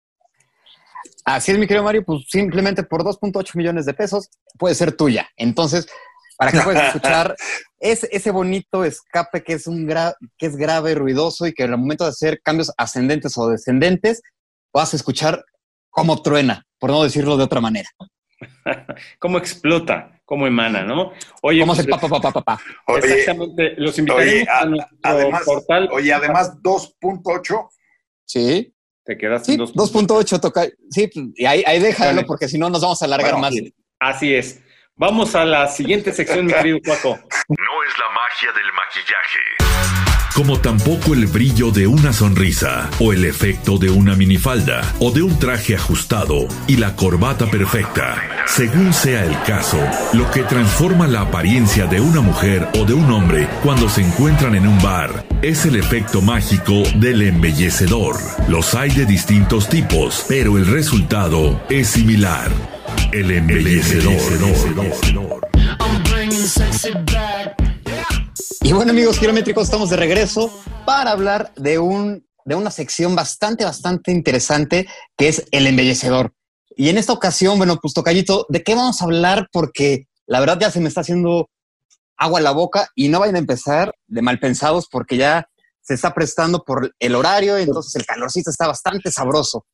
Así es, mi querido Mario, pues simplemente por 2.8 millones de pesos puede ser tuya. Entonces, para que puedas escuchar ese, ese bonito escape que es, un que es grave, ruidoso y que en el momento de hacer cambios ascendentes o descendentes vas a escuchar cómo truena, por no decirlo de otra manera. cómo explota, cómo emana, ¿no? Oye, cómo se papá, papá, papá. Exactamente, los invitaremos a, nuestro además, portal. Oye, además 2.8. Sí. Te quedas sí, 2.8 toca. Sí, y ahí, ahí déjalo porque si no nos vamos a alargar más. Así es. Vamos a la siguiente sección, mi querido Cuaco. No es la magia del maquillaje. Como tampoco el brillo de una sonrisa, o el efecto de una minifalda, o de un traje ajustado y la corbata perfecta. Según sea el caso, lo que transforma la apariencia de una mujer o de un hombre cuando se encuentran en un bar es el efecto mágico del embellecedor. Los hay de distintos tipos, pero el resultado es similar. El embellecedor. Y bueno, amigos kilométricos, estamos de regreso para hablar de, un, de una sección bastante, bastante interesante que es el embellecedor. Y en esta ocasión, bueno, pues tocallito, ¿de qué vamos a hablar? Porque la verdad ya se me está haciendo agua en la boca y no vayan a empezar de mal pensados porque ya se está prestando por el horario, entonces el calorcito está bastante sabroso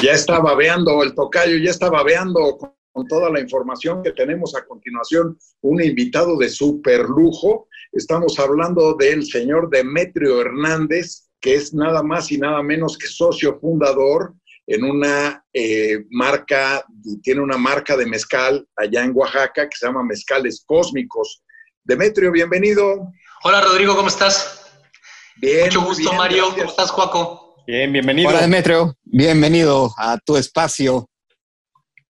ya está babeando el tocayo, ya está babeando con, toda la información que tenemos a continuación, un invitado de super lujo. Estamos hablando del señor Demetrio Hernández, que es nada más y nada menos que socio fundador en una eh, marca, tiene una marca de mezcal allá en Oaxaca que se llama Mezcales Cósmicos. Demetrio, bienvenido. Hola Rodrigo, ¿cómo estás? Bien. Mucho gusto, Mario. ¿Cómo estás, Juaco? Bien, bienvenido. Hola, Demetrio. Bienvenido a tu espacio.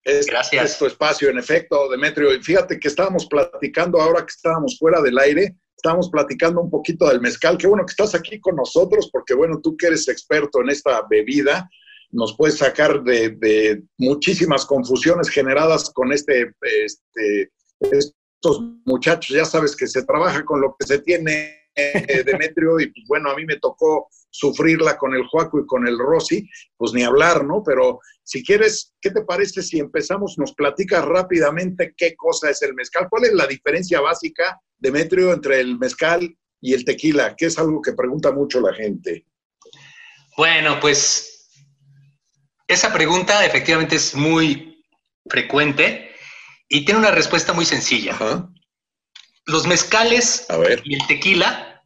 Es, Gracias. Es tu espacio, en efecto, Demetrio. Y fíjate que estábamos platicando ahora que estábamos fuera del aire, estábamos platicando un poquito del mezcal. Qué bueno que estás aquí con nosotros, porque bueno, tú que eres experto en esta bebida, nos puedes sacar de, de muchísimas confusiones generadas con este, este, estos muchachos. Ya sabes que se trabaja con lo que se tiene, Demetrio, y pues, bueno, a mí me tocó sufrirla con el Juaco y con el Rossi, pues ni hablar, ¿no? Pero si quieres, ¿qué te parece si empezamos, nos platicas rápidamente qué cosa es el mezcal? ¿Cuál es la diferencia básica, Demetrio, entre el mezcal y el tequila? Que es algo que pregunta mucho la gente. Bueno, pues esa pregunta efectivamente es muy frecuente y tiene una respuesta muy sencilla. Ajá. Los mezcales A ver. y el tequila,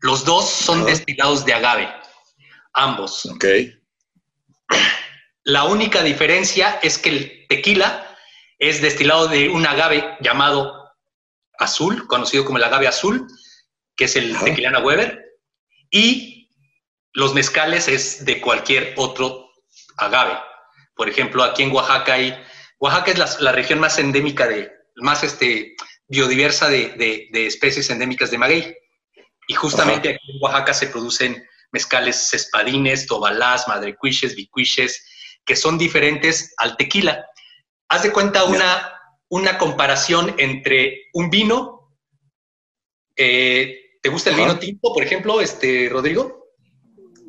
los dos son destilados de agave, ambos. Ok. La única diferencia es que el tequila es destilado de un agave llamado azul, conocido como el agave azul, que es el Ajá. tequilana Weber, y los mezcales es de cualquier otro agave. Por ejemplo, aquí en Oaxaca hay, Oaxaca es la, la región más endémica de, más este, biodiversa de, de- de especies endémicas de maguey. Y justamente aquí en Oaxaca se producen mezcales espadines, tobalás, madrecuiches, bicuiches, que son diferentes al tequila. Haz de cuenta una, una comparación entre un vino, eh, ¿Te gusta el vino tinto, por ejemplo, este, Rodrigo?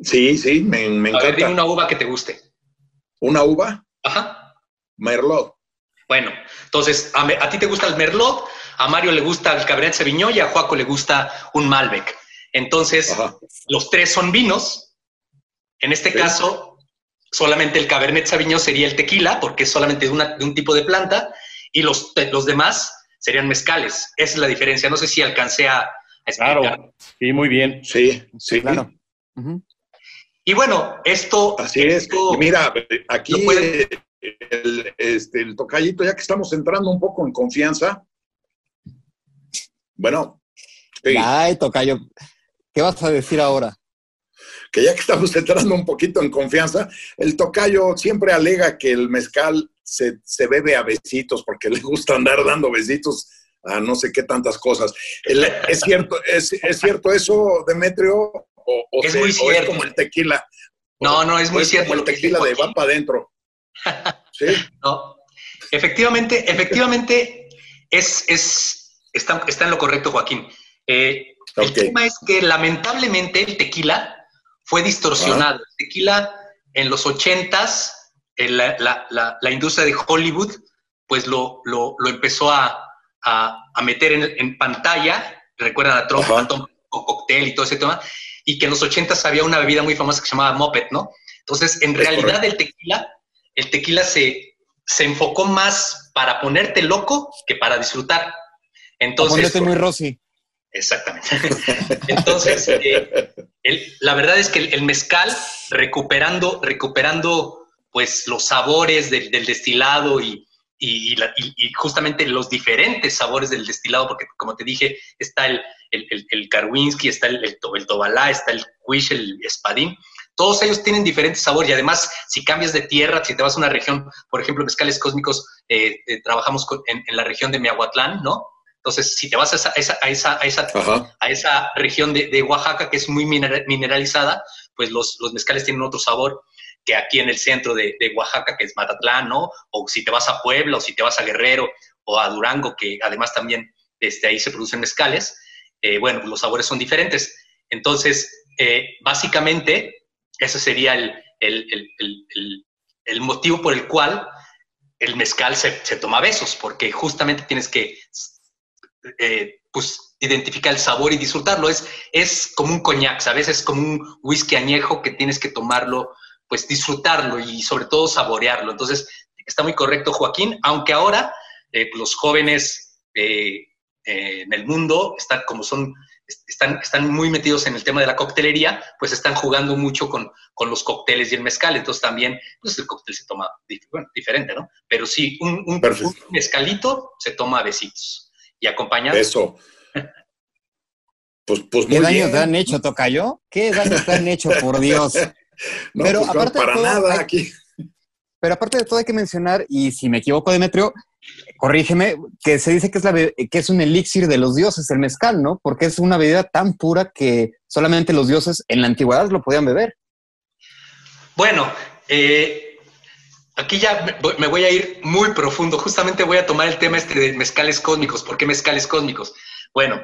Sí, sí, me, me A ver, dime encanta. una uva que te guste. ¿Una uva? Ajá. Merlot. Bueno, entonces, a, me- a ti te gusta el Merlot, a Mario le gusta el Cabernet Sauvignon y a Juaco le gusta un Malbec. Entonces, Ajá. los tres son vinos. En este Sí. caso, solamente el Cabernet Sauvignon sería el tequila, porque es solamente de, una- de un tipo de planta, y los, los demás serían mezcales. Esa es la diferencia. No sé si alcancé a, explicar. Claro. Sí, muy bien. Sí, sí. Claro. Y bueno, esto... Así es. esto- mira, aquí pueden- el, este, el tocallito, ya que estamos entrando un poco en confianza. Bueno, sí, Ay, Tocayo, ¿qué vas a decir ahora? que ya que estamos entrando un poquito en confianza, el tocayo siempre alega que el mezcal se, se bebe a besitos porque le gusta andar dando besitos a no sé qué tantas cosas. ¿Es cierto, es, es cierto eso, Demetrio? ¿O, o Es se- muy o cierto. como el tequila? No, no, es ¿O muy cierto Como el tequila de va para adentro. Sí. No. Efectivamente, efectivamente, es, es, está, está en lo correcto, Joaquín. Eh, El tema es que lamentablemente el tequila fue distorsionado. El tequila en los ochentas, en la, la- la- la industria de Hollywood, pues lo, lo- lo empezó a, a- a meter en, en pantalla. Recuerdan a Trump, Ajá. a Tom cóctel y todo ese tema. Y que en los ochentas había una bebida muy famosa que se llamaba Moped, ¿no? Entonces, en Es realidad correcto. el tequila, el tequila se, se enfocó más para ponerte loco que para disfrutar. Entonces, muy Rosy. Exactamente. Entonces, eh, el- la verdad es que el, el mezcal, recuperando, recuperando pues los sabores del, del destilado y, y, la- y- y justamente los diferentes sabores del destilado, porque como te dije, está el, el, el, Karwinski, está el, el, to- el Tobalá, está el Quish, el Espadín. Todos ellos tienen diferentes sabores y además, si cambias de tierra, si te vas a una región, por ejemplo, mezcales cósmicos, eh, eh, trabajamos con- en, en la región de Miahuatlán, ¿no? Entonces, si te vas a esa, a esa, a esa, a esa, región de, de Oaxaca que es muy minera- mineralizada, pues los, los mezcales tienen otro sabor que aquí en el centro de, de Oaxaca, que es Matatlán, ¿no? O si te vas a Puebla, o si te vas a Guerrero, o a Durango, que además también este, ahí se producen mezcales, eh, bueno, los sabores son diferentes. Entonces, eh, básicamente, ese sería el, el- el- el- motivo por el cual el mezcal se, se toma besos, porque justamente tienes que eh, pues, identificar el sabor y disfrutarlo. Es, es como un coñac, ¿sabes? Es como un whisky añejo que tienes que tomarlo, pues disfrutarlo y sobre todo saborearlo. Entonces, está muy correcto, Joaquín, aunque ahora eh, los jóvenes eh, eh, en el mundo están como son están, están muy metidos en el tema de la coctelería, pues están jugando mucho con, con los cócteles y el mezcal. Entonces también, pues el cóctel se toma bueno, diferente, ¿no? Pero sí, un, un mezcalito se toma a besitos y acompañado. Eso. Pues, pues ¿Qué muy bien. te han hecho, Tocayo? ¿Qué daños te han hecho, por Dios? No, Pero pues no, aparte de todo, nada hay- aquí. Pero aparte de todo hay que mencionar, y si me equivoco, Demetrio, corrígeme, que se dice que es, la, que es un elixir de los dioses, el mezcal, ¿no? Porque es una bebida tan pura que solamente los dioses en la antigüedad lo podían beber. Bueno, eh, aquí ya me voy- a ir muy profundo. Justamente voy a tomar el tema este de mezcales cósmicos. ¿Por qué mezcales cósmicos? Bueno.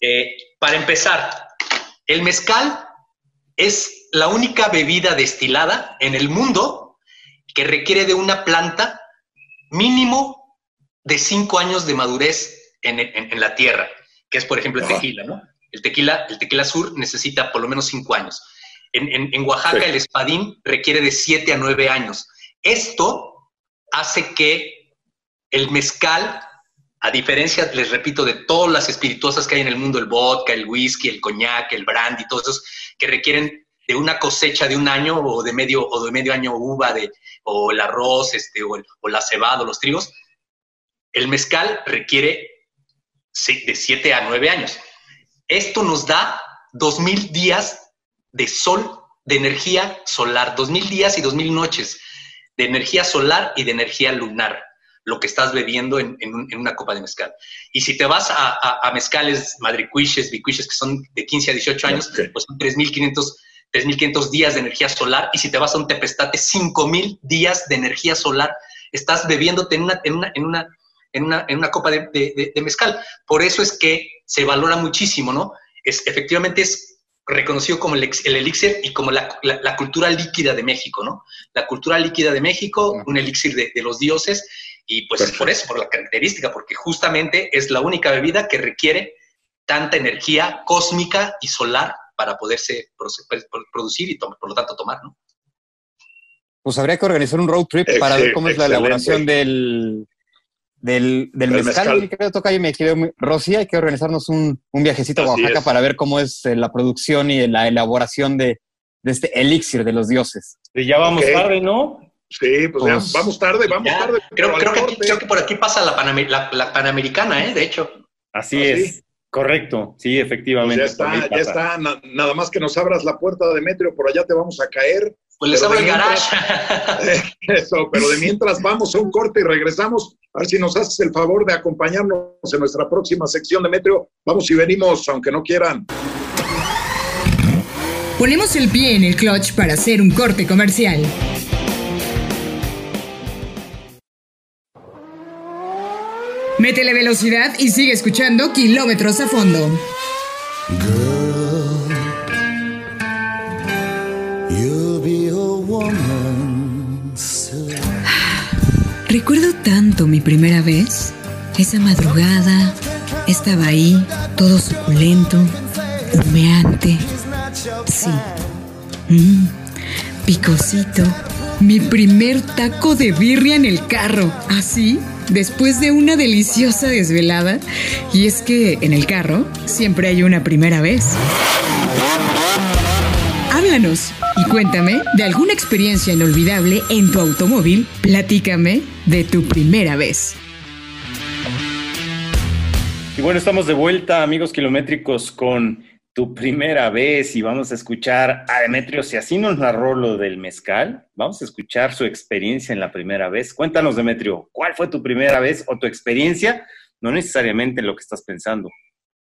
Eh, para empezar, el mezcal es la única bebida destilada en el mundo que requiere de una planta mínimo de cinco años de madurez en, en- en la tierra, que es, por ejemplo, el tequila, ¿no? El tequila, el tequila sur necesita por lo menos cinco años. En, en- en Oaxaca, Sí. el espadín requiere de siete a nueve años. Esto hace que el mezcal a diferencia, les repito, de todas las espirituosas que hay en el mundo, el vodka, el whisky, el coñac, el brandy, todos esos que requieren de una cosecha de un año o de medio, o de medio año uva, de, o el arroz, este, o, la cebada, o los trigos, el mezcal requiere de 7 a 9 años. Esto nos da 2.000 días de sol, de energía solar, 2.000 días y 2.000 noches de energía solar y de energía lunar lo que estás bebiendo en, en un- en una copa de mezcal. Y si te vas a, a, a mezcales madricuiches, bicuiches, que son de 15 a 18 años, pues son 3.500 3.500 días de energía solar. Y si te vas a un tepestate, 5.000 días de energía solar. Estás bebiéndote en una, en una, en una, en una, en una copa de, de- de- de mezcal. Por eso es que se valora muchísimo, ¿no? es, efectivamente es reconocido como el, elixir y como la, cultura líquida de México, ¿no? La cultura líquida de México, un elixir de, los dioses, y pues es por eso, por la característica, porque justamente es la única bebida que requiere tanta energía cósmica y solar para poderse producir y por lo tanto tomar, ¿no? Pues habría que organizar un road trip para ver cómo es la elaboración del, del, del mezcal, mi querido Tocayo, me muy... Rosy, hay que organizarnos un, un viajecito a Oaxaca para ver cómo es eh, la producción y la elaboración de, de este elixir de los dioses. Y ya vamos tarde, ¿no? Sí, pues, ya, pues vamos tarde, vamos tarde. Creo, creo, que, creo, que, por aquí pasa la, la, Panamericana, ¿eh? De hecho. Así, es. Correcto, sí, efectivamente. Pues ya está, ya está. nada más que nos abras la puerta, Demetrio, por allá te vamos a caer. Pues les abro el garage. Eso, pero de mientras vamos a un corte y regresamos. A ver si nos haces el favor de acompañarnos en nuestra próxima sección, Demetrio. Vamos y venimos, aunque no quieran. Ponemos el pie en el clutch para hacer un corte comercial. Métele velocidad y sigue escuchando kilómetros a fondo. Recuerdo tanto mi primera vez. Esa madrugada estaba ahí, todo suculento, humeante. Sí. Mm, picosito. Mi primer taco de birria en el carro. Así, después de una deliciosa desvelada. Y es que en el carro siempre hay una primera vez. Háblanos y cuéntame de alguna experiencia inolvidable en tu automóvil. Platícame de tu primera vez. Y bueno, estamos de vuelta, amigos kilométricos, con tu primera vez y vamos a escuchar a Demetrio, si así nos narró lo del mezcal, vamos a escuchar su experiencia en la primera vez. Cuéntanos, Demetrio, ¿cuál fue tu primera vez o tu experiencia? No necesariamente lo que estás pensando.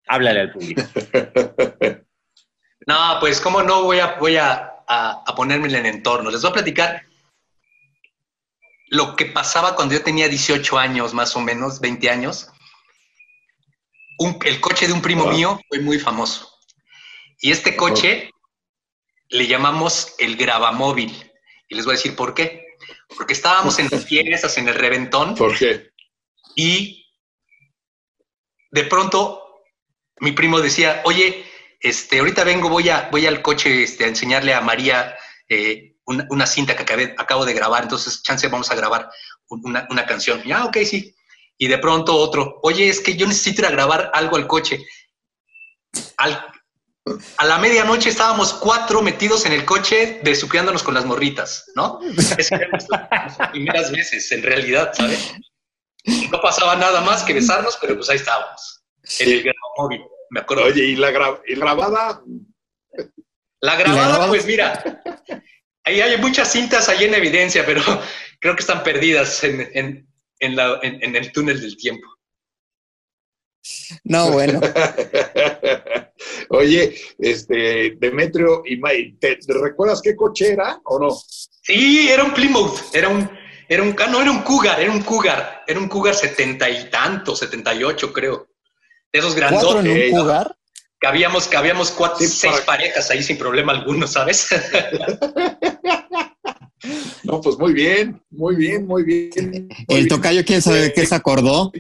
Háblale al público. No, pues cómo no voy a, voy a, ponerme en el entorno. Les voy a platicar lo que pasaba cuando yo tenía 18 años, más o menos, 20 años. el coche de un primo mío fue muy famoso. Y este coche le llamamos el grabamóvil. Y les voy a decir por qué. Porque estábamos en las fiestas, en el reventón. ¿Por qué? Y de pronto mi primo decía, oye, este, ahorita vengo, voy, a, voy al coche este, a enseñarle a María eh, una, cinta que acabo de grabar, entonces chance vamos a grabar una, canción. Ya, ah, ok, sí. Y de pronto otro, oye, es que yo necesito ir a grabar algo al coche. a la medianoche estábamos cuatro metidos en el coche besuqueándonos con las morritas, ¿no? Es que las primeras veces, en realidad, ¿sabes? No pasaba nada más que besarnos, pero pues ahí estábamos, en el gran móvil. Me acuerdo. Oye, ¿y la, grabada? La grabada, pues mira, ahí hay muchas cintas ahí en evidencia, pero creo que están perdidas en, el túnel del tiempo. No, bueno. Oye, este, Demetrio y May, ¿te, recuerdas qué coche era o no? Sí, era un Plymouth, era un, era un, ah, no, era un Cougar, era un Cougar, era un Cougar setenta y tanto, setenta y ocho creo esos grandotes. ¿Cuatro en un jugar? Cabíamos, cabíamos cuatro, seis parejas ahí sin problema alguno, ¿sabes? no, pues muy bien, muy bien, muy bien. el tocayo, ¿quién sabe qué se acordó?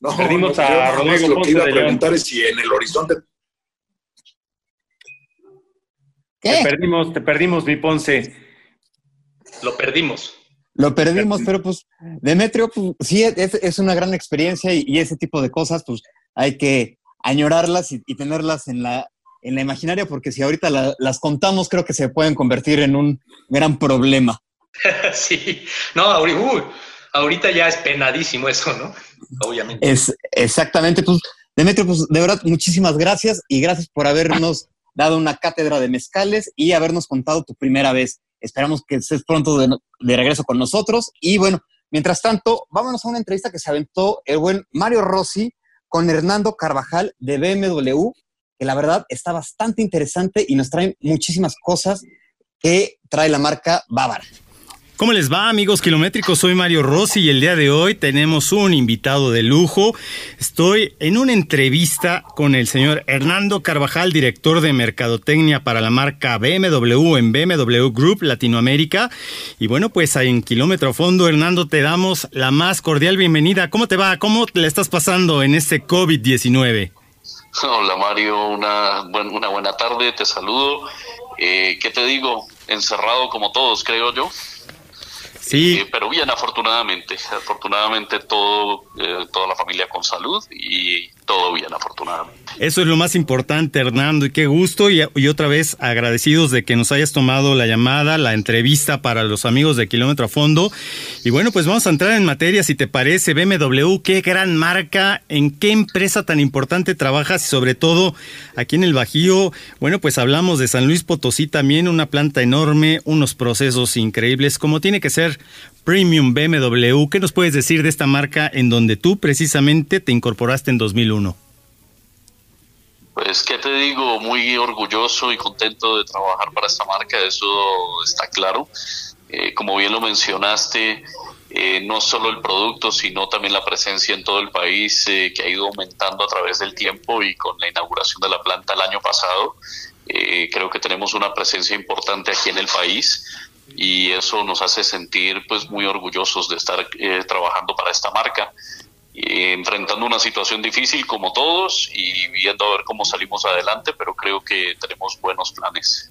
no, Perdimos a Rodrigo Lo que iba a preguntar es si en el horizonte. ¿Qué? Te perdimos, te perdimos, mi Ponce. Lo perdimos. Lo perdimos, pero pues Demetrio, pues, sí, es, una gran experiencia y, ese tipo de cosas, pues hay que añorarlas y, tenerlas en la, en la imaginaria, porque si ahorita las contamos, creo que se pueden convertir en un gran problema. sí, no, ahorita ya es penadísimo eso, ¿no? Obviamente. Es exactamente, pues Demetrio, pues de verdad, muchísimas gracias y gracias por habernos dado una cátedra de mezcales y habernos contado tu primera vez. Esperamos que estés pronto de, regreso con nosotros. Y bueno, mientras tanto, vámonos a una entrevista que se aventó el buen Mario Rossi con Hernando Carvajal de BMW, que la verdad está bastante interesante y nos trae muchísimas cosas que trae la marca Bávara. ¿Cómo les va amigos kilométricos? Soy Mario Rossi y el día de hoy tenemos un invitado de lujo. Estoy en una entrevista con el señor Hernando Carvajal, director de Mercadotecnia para la marca BMW en BMW Group Latinoamérica. Y bueno, pues en Kilómetro Fondo, Hernando, te damos la más cordial bienvenida. ¿Cómo te va? ¿Cómo le estás pasando en este COVID-19? Hola Mario, una, una buena tarde, te saludo. Eh, ¿Qué te digo? Encerrado como todos, creo yo. Sí. Eh, pero bien, afortunadamente. Afortunadamente todo, eh, toda la familia con salud y todo bien, afortunadamente. Eso es lo más importante, Hernando, y qué gusto. Y, otra vez agradecidos de que nos hayas tomado la llamada, la entrevista para los amigos de Kilómetro a Fondo. Y bueno, pues vamos a entrar en materia, si te parece. BMW, qué gran marca, en qué empresa tan importante trabajas y sobre todo aquí en el Bajío. Bueno, pues hablamos de San Luis Potosí también, una planta enorme, unos procesos increíbles, como tiene que ser Premium BMW. ¿Qué nos puedes decir de esta marca en donde tú precisamente te incorporaste en 2001? Pues, ¿qué te digo? Muy orgulloso y contento de trabajar para esta marca, eso está claro. Eh, como bien lo mencionaste, eh, no solo el producto, sino también la presencia en todo el país eh, que ha ido aumentando a través del tiempo y con la inauguración de la planta el año pasado. creo que tenemos una presencia importante aquí en el país y eso nos hace sentir pues muy orgullosos de estar eh, trabajando para esta marca enfrentando una situación difícil como todos y viendo a ver cómo salimos adelante, pero creo que tenemos buenos planes.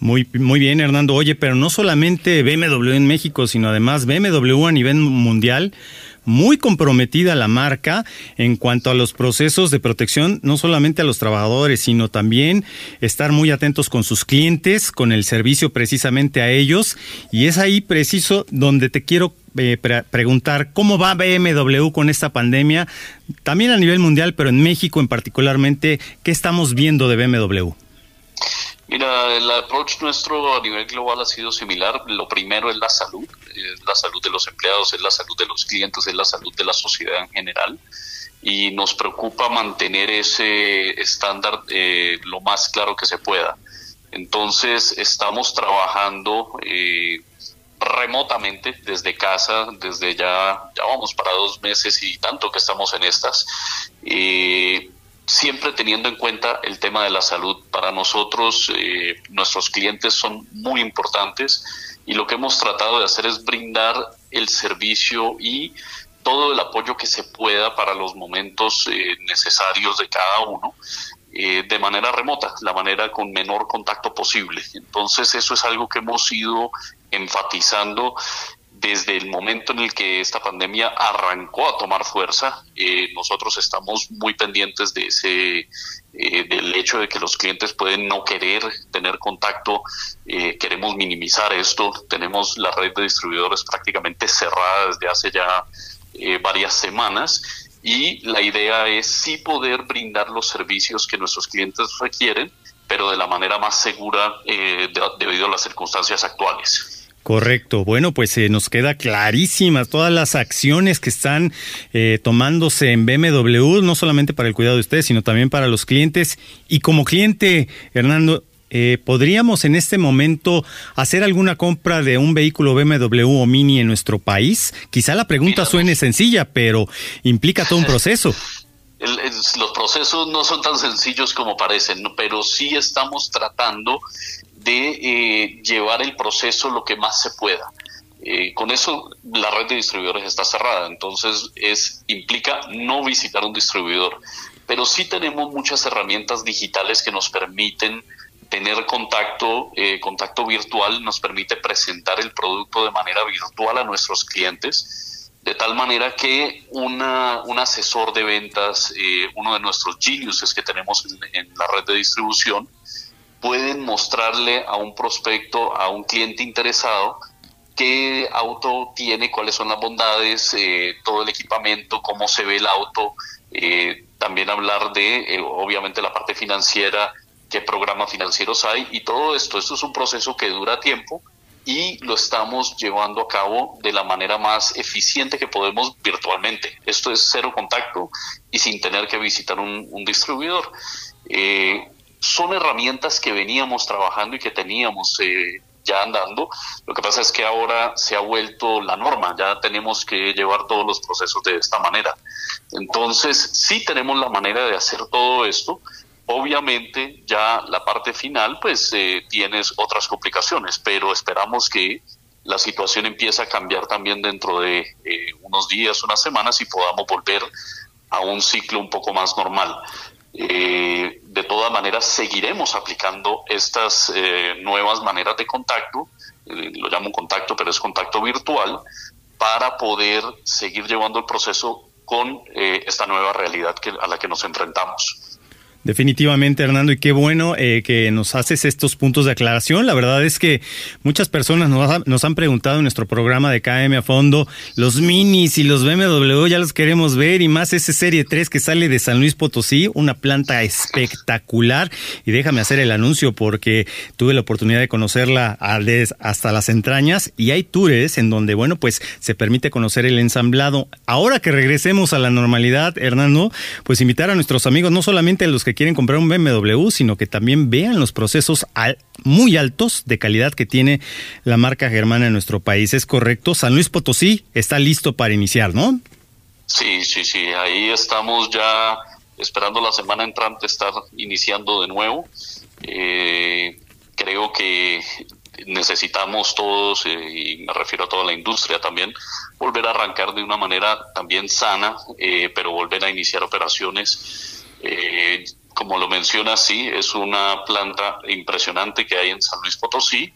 Muy, muy bien, Hernando. Oye, pero no solamente BMW en México, sino además BMW a nivel mundial muy comprometida la marca en cuanto a los procesos de protección, no solamente a los trabajadores, sino también estar muy atentos con sus clientes, con el servicio precisamente a ellos. Y es ahí preciso donde te quiero eh, preguntar cómo va BMW con esta pandemia, también a nivel mundial, pero en México en particularmente, ¿qué estamos viendo de BMW? Mira, el approach nuestro a nivel global ha sido similar. Lo primero es la salud, la salud de los empleados, es la salud de los clientes, es la salud de la sociedad en general. Y nos preocupa mantener ese estándar eh, lo más claro que se pueda. Entonces, estamos trabajando eh, remotamente desde casa, desde ya, ya vamos para dos meses y tanto que estamos en estas. Eh, siempre teniendo en cuenta el tema de la salud. Para nosotros, eh, nuestros clientes son muy importantes y lo que hemos tratado de hacer es brindar el servicio y todo el apoyo que se pueda para los momentos eh, necesarios de cada uno eh, de manera remota, la manera con menor contacto posible. Entonces eso es algo que hemos ido enfatizando desde el momento en el que esta pandemia arrancó a tomar fuerza, eh, nosotros estamos muy pendientes de ese, eh, del hecho de que los clientes pueden no querer tener contacto, eh, queremos minimizar esto, tenemos la red de distribuidores prácticamente cerrada desde hace ya varias semanas y la idea es sí poder brindar los servicios que nuestros clientes requieren, pero de la manera más segura debido a las circunstancias actuales. Correcto. Bueno, pues se nos queda clarísimas todas las acciones que están eh, tomándose en BMW, no solamente para el cuidado de ustedes, sino también para los clientes. Y como cliente, Hernando, eh, ¿podríamos en este momento hacer alguna compra de un vehículo BMW o Mini en nuestro país? Quizá la pregunta suene sencilla, pero implica todo un proceso. los procesos no son tan sencillos como parecen, pero sí estamos tratando de eh, llevar el proceso lo que más se pueda. Eh, con eso la red de distribuidores está cerrada, entonces es implica no visitar un distribuidor, pero sí tenemos muchas herramientas digitales que nos permiten tener contacto, eh, contacto virtual, nos permite presentar el producto de manera virtual a nuestros clientes, de tal manera que una, un asesor de ventas, uno de nuestros geniuses que tenemos en la red de distribución, pueden mostrarle a un prospecto, a un cliente interesado, qué auto tiene, cuáles son las bondades, eh, todo el equipamiento, cómo se ve el auto, eh, también hablar de, eh, obviamente, la parte financiera, qué programas financieros hay y todo esto. Esto es un proceso que dura tiempo y lo estamos llevando a cabo de la manera más eficiente que podemos virtualmente. Esto es cero contacto y sin tener que visitar un, distribuidor. Eh, son herramientas que veníamos trabajando y que teníamos eh, ya andando. Lo que pasa es que ahora se ha vuelto la norma, ya tenemos que llevar todos los procesos de esta manera. Entonces, sí tenemos la manera de hacer todo esto. Obviamente, ya la parte final, pues eh, tienes otras complicaciones, pero esperamos que la situación empiece a cambiar también dentro de eh, unos días, unas semanas y podamos volver a un ciclo un poco más normal. Eh, de todas maneras, seguiremos aplicando estas eh, nuevas maneras de contacto, eh, lo llamo contacto, pero es contacto virtual, para poder seguir llevando el proceso con esta nueva realidad que, a la que nos enfrentamos. Definitivamente, Hernando, y qué bueno eh, que nos haces estos puntos de aclaración. La verdad es que muchas personas nos, han preguntado en nuestro programa de KM a fondo, los minis y los BMW ya los queremos ver, y más ese Serie 3 que sale de San Luis Potosí, una planta espectacular. Y déjame hacer el anuncio porque tuve la oportunidad de conocerla hasta las entrañas, y hay tours en donde, bueno, pues se permite conocer el ensamblado. Ahora que regresemos a la normalidad, Hernando, pues invitar a nuestros amigos, no solamente a los que quieren comprar un BMW, sino que también vean los procesos muy altos de calidad que tiene la marca germana en nuestro país. ¿Es correcto? San Luis Potosí está listo para iniciar, ¿no? Sí, sí, sí. Ahí estamos ya esperando la semana entrante estar iniciando de nuevo. Eh, creo que necesitamos todos, eh, y me refiero a toda la industria también, volver a arrancar de una manera también sana, eh, pero volver a iniciar operaciones. Eh, como lo menciona, sí, es una planta impresionante que hay en San Luis Potosí,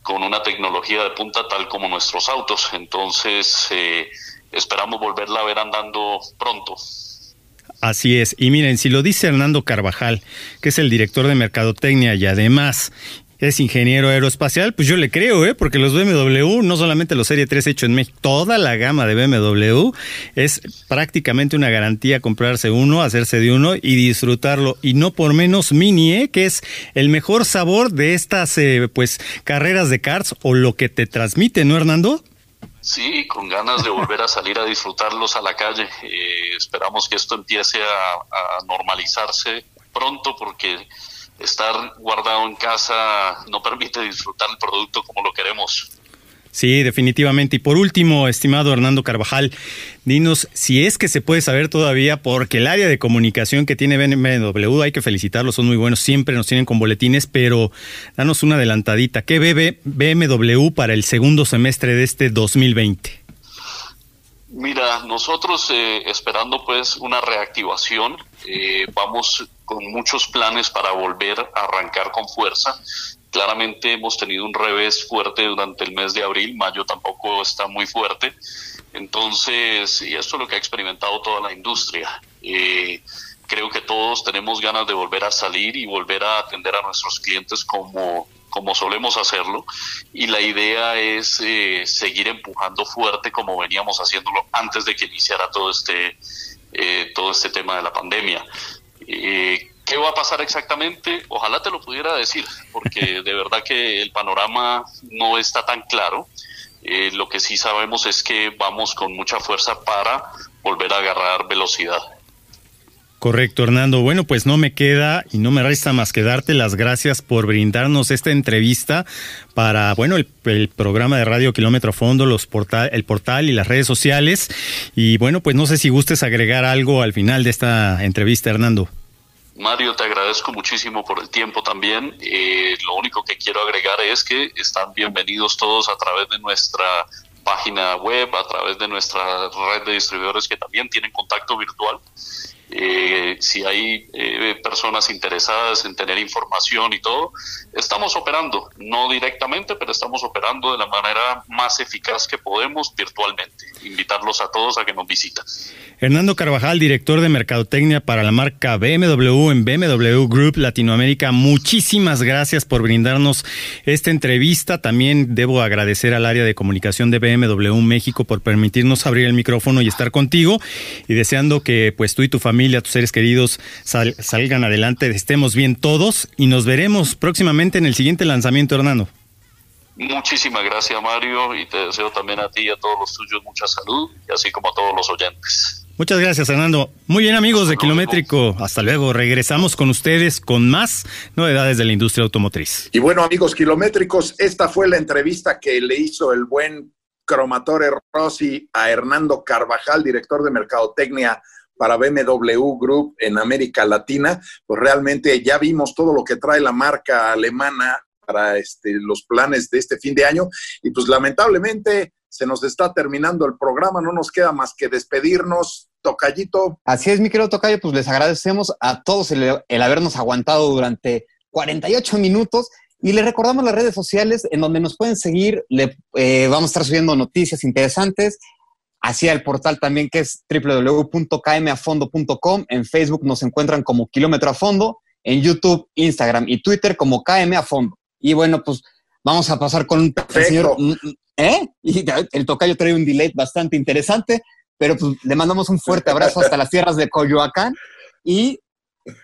con una tecnología de punta tal como nuestros autos. Entonces, eh, esperamos volverla a ver andando pronto. Así es. Y miren, si lo dice Hernando Carvajal, que es el director de Mercadotecnia y además es ingeniero aeroespacial, pues yo le creo, ¿eh? porque los BMW, no solamente los Serie 3 hechos en México, toda la gama de BMW es prácticamente una garantía comprarse uno, hacerse de uno y disfrutarlo. Y no por menos Mini, ¿eh? que es el mejor sabor de estas eh, pues carreras de karts o lo que te transmite, ¿no, Hernando? Sí, con ganas de volver a salir a disfrutarlos a la calle. Eh, esperamos que esto empiece a normalizarse pronto porque estar guardado en casa no permite disfrutar el producto como lo queremos. Sí, definitivamente. Y por último, estimado Hernando Carvajal, dinos si es que se puede saber todavía, porque el área de comunicación que tiene BMW, hay que felicitarlos, son muy buenos, siempre nos tienen con boletines, pero danos una adelantadita. ¿Qué bebe BMW para el segundo semestre de este 2020? Mira, nosotros eh, esperando pues una reactivación, eh, vamos con muchos planes para volver a arrancar con fuerza. Claramente hemos tenido un revés fuerte durante el mes de abril, mayo tampoco está muy fuerte. Entonces, y esto es lo que ha experimentado toda la industria. Eh, todos tenemos ganas de volver a salir y volver a atender a nuestros clientes como, como solemos hacerlo. Y la idea es eh, seguir empujando fuerte como veníamos haciéndolo antes de que iniciara todo este, eh, todo este tema de la pandemia. Eh, ¿Qué va a pasar exactamente? Ojalá te lo pudiera decir, porque de verdad que el panorama no está tan claro. Eh, lo que sí sabemos es que vamos con mucha fuerza para volver a agarrar velocidad. Correcto, Hernando. Bueno, pues no me queda y no me resta más que darte las gracias por brindarnos esta entrevista para, bueno, el, programa de Radio Kilómetro Fondo, los portal, el portal y las redes sociales. Y bueno, pues no sé si gustes agregar algo al final de esta entrevista, Hernando. Mario, te agradezco muchísimo por el tiempo también. Eh, lo único que quiero agregar es que están bienvenidos todos a través de nuestra página web, a través de nuestra red de distribuidores que también tienen contacto virtual. Eh, si hay eh, personas interesadas en tener información y todo, estamos operando, no directamente, pero estamos operando de la manera más eficaz que podemos virtualmente. Invitarlos a todos a que nos visiten. Hernando Carvajal, director de Mercadotecnia para la marca BMW en BMW Group Latinoamérica, muchísimas gracias por brindarnos esta entrevista. También debo agradecer al área de comunicación de BMW México por permitirnos abrir el micrófono y estar contigo y deseando que pues tú y tu familia, tus seres queridos salgan adelante, estemos bien todos y nos veremos próximamente en el siguiente lanzamiento, Hernando. Muchísimas gracias Mario y te deseo también a ti y a todos los tuyos mucha salud y así como a todos los oyentes. Muchas gracias, Fernando. Muy bien, amigos de Kilométrico. Hasta luego. Regresamos con ustedes con más novedades de la industria automotriz. Y bueno, amigos kilométricos, esta fue la entrevista que le hizo el buen Cromatore Rossi a Hernando Carvajal, director de Mercadotecnia para BMW Group en América Latina. Pues realmente ya vimos todo lo que trae la marca alemana para este, los planes de este fin de año. Y pues lamentablemente se nos está terminando el programa, no nos queda más que despedirnos. Tocayito. Así es, mi querido Tocayo, pues les agradecemos a todos el, habernos aguantado durante 48 minutos y les recordamos las redes sociales en donde nos pueden seguir. Le, eh, vamos a estar subiendo noticias interesantes hacia el portal también que es www.kmafondo.com. En Facebook nos encuentran como Kilómetro a Fondo, en YouTube, Instagram y Twitter como KM a Fondo. Y bueno, pues vamos a pasar con un señor. ¿Eh? Y el tocayo trae un delay bastante interesante, pero pues le mandamos un fuerte abrazo hasta las tierras de Coyoacán y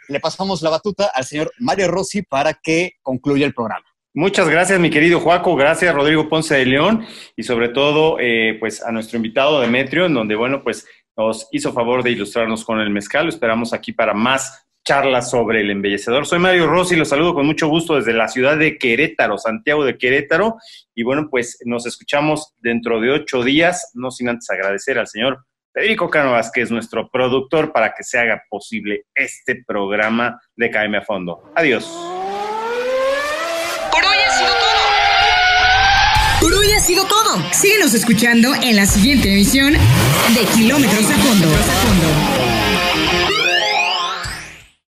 le pasamos la batuta al señor Mario Rossi para que concluya el programa. Muchas gracias, mi querido Juaco. Gracias, Rodrigo Ponce de León. Y sobre todo, eh, pues a nuestro invitado Demetrio, en donde, bueno, pues nos hizo favor de ilustrarnos con el mezcal. Lo esperamos aquí para más charlas sobre el embellecedor. Soy Mario Rossi, los saludo con mucho gusto desde la ciudad de Querétaro, Santiago de Querétaro. Y bueno, pues nos escuchamos dentro de ocho días, no sin antes agradecer al señor Federico Cánovas, que es nuestro productor, para que se haga posible este programa de KM a Fondo. Adiós. Por hoy ha sido todo. Por ha sido todo. Síguenos escuchando en la siguiente emisión de Kilómetros a Fondo.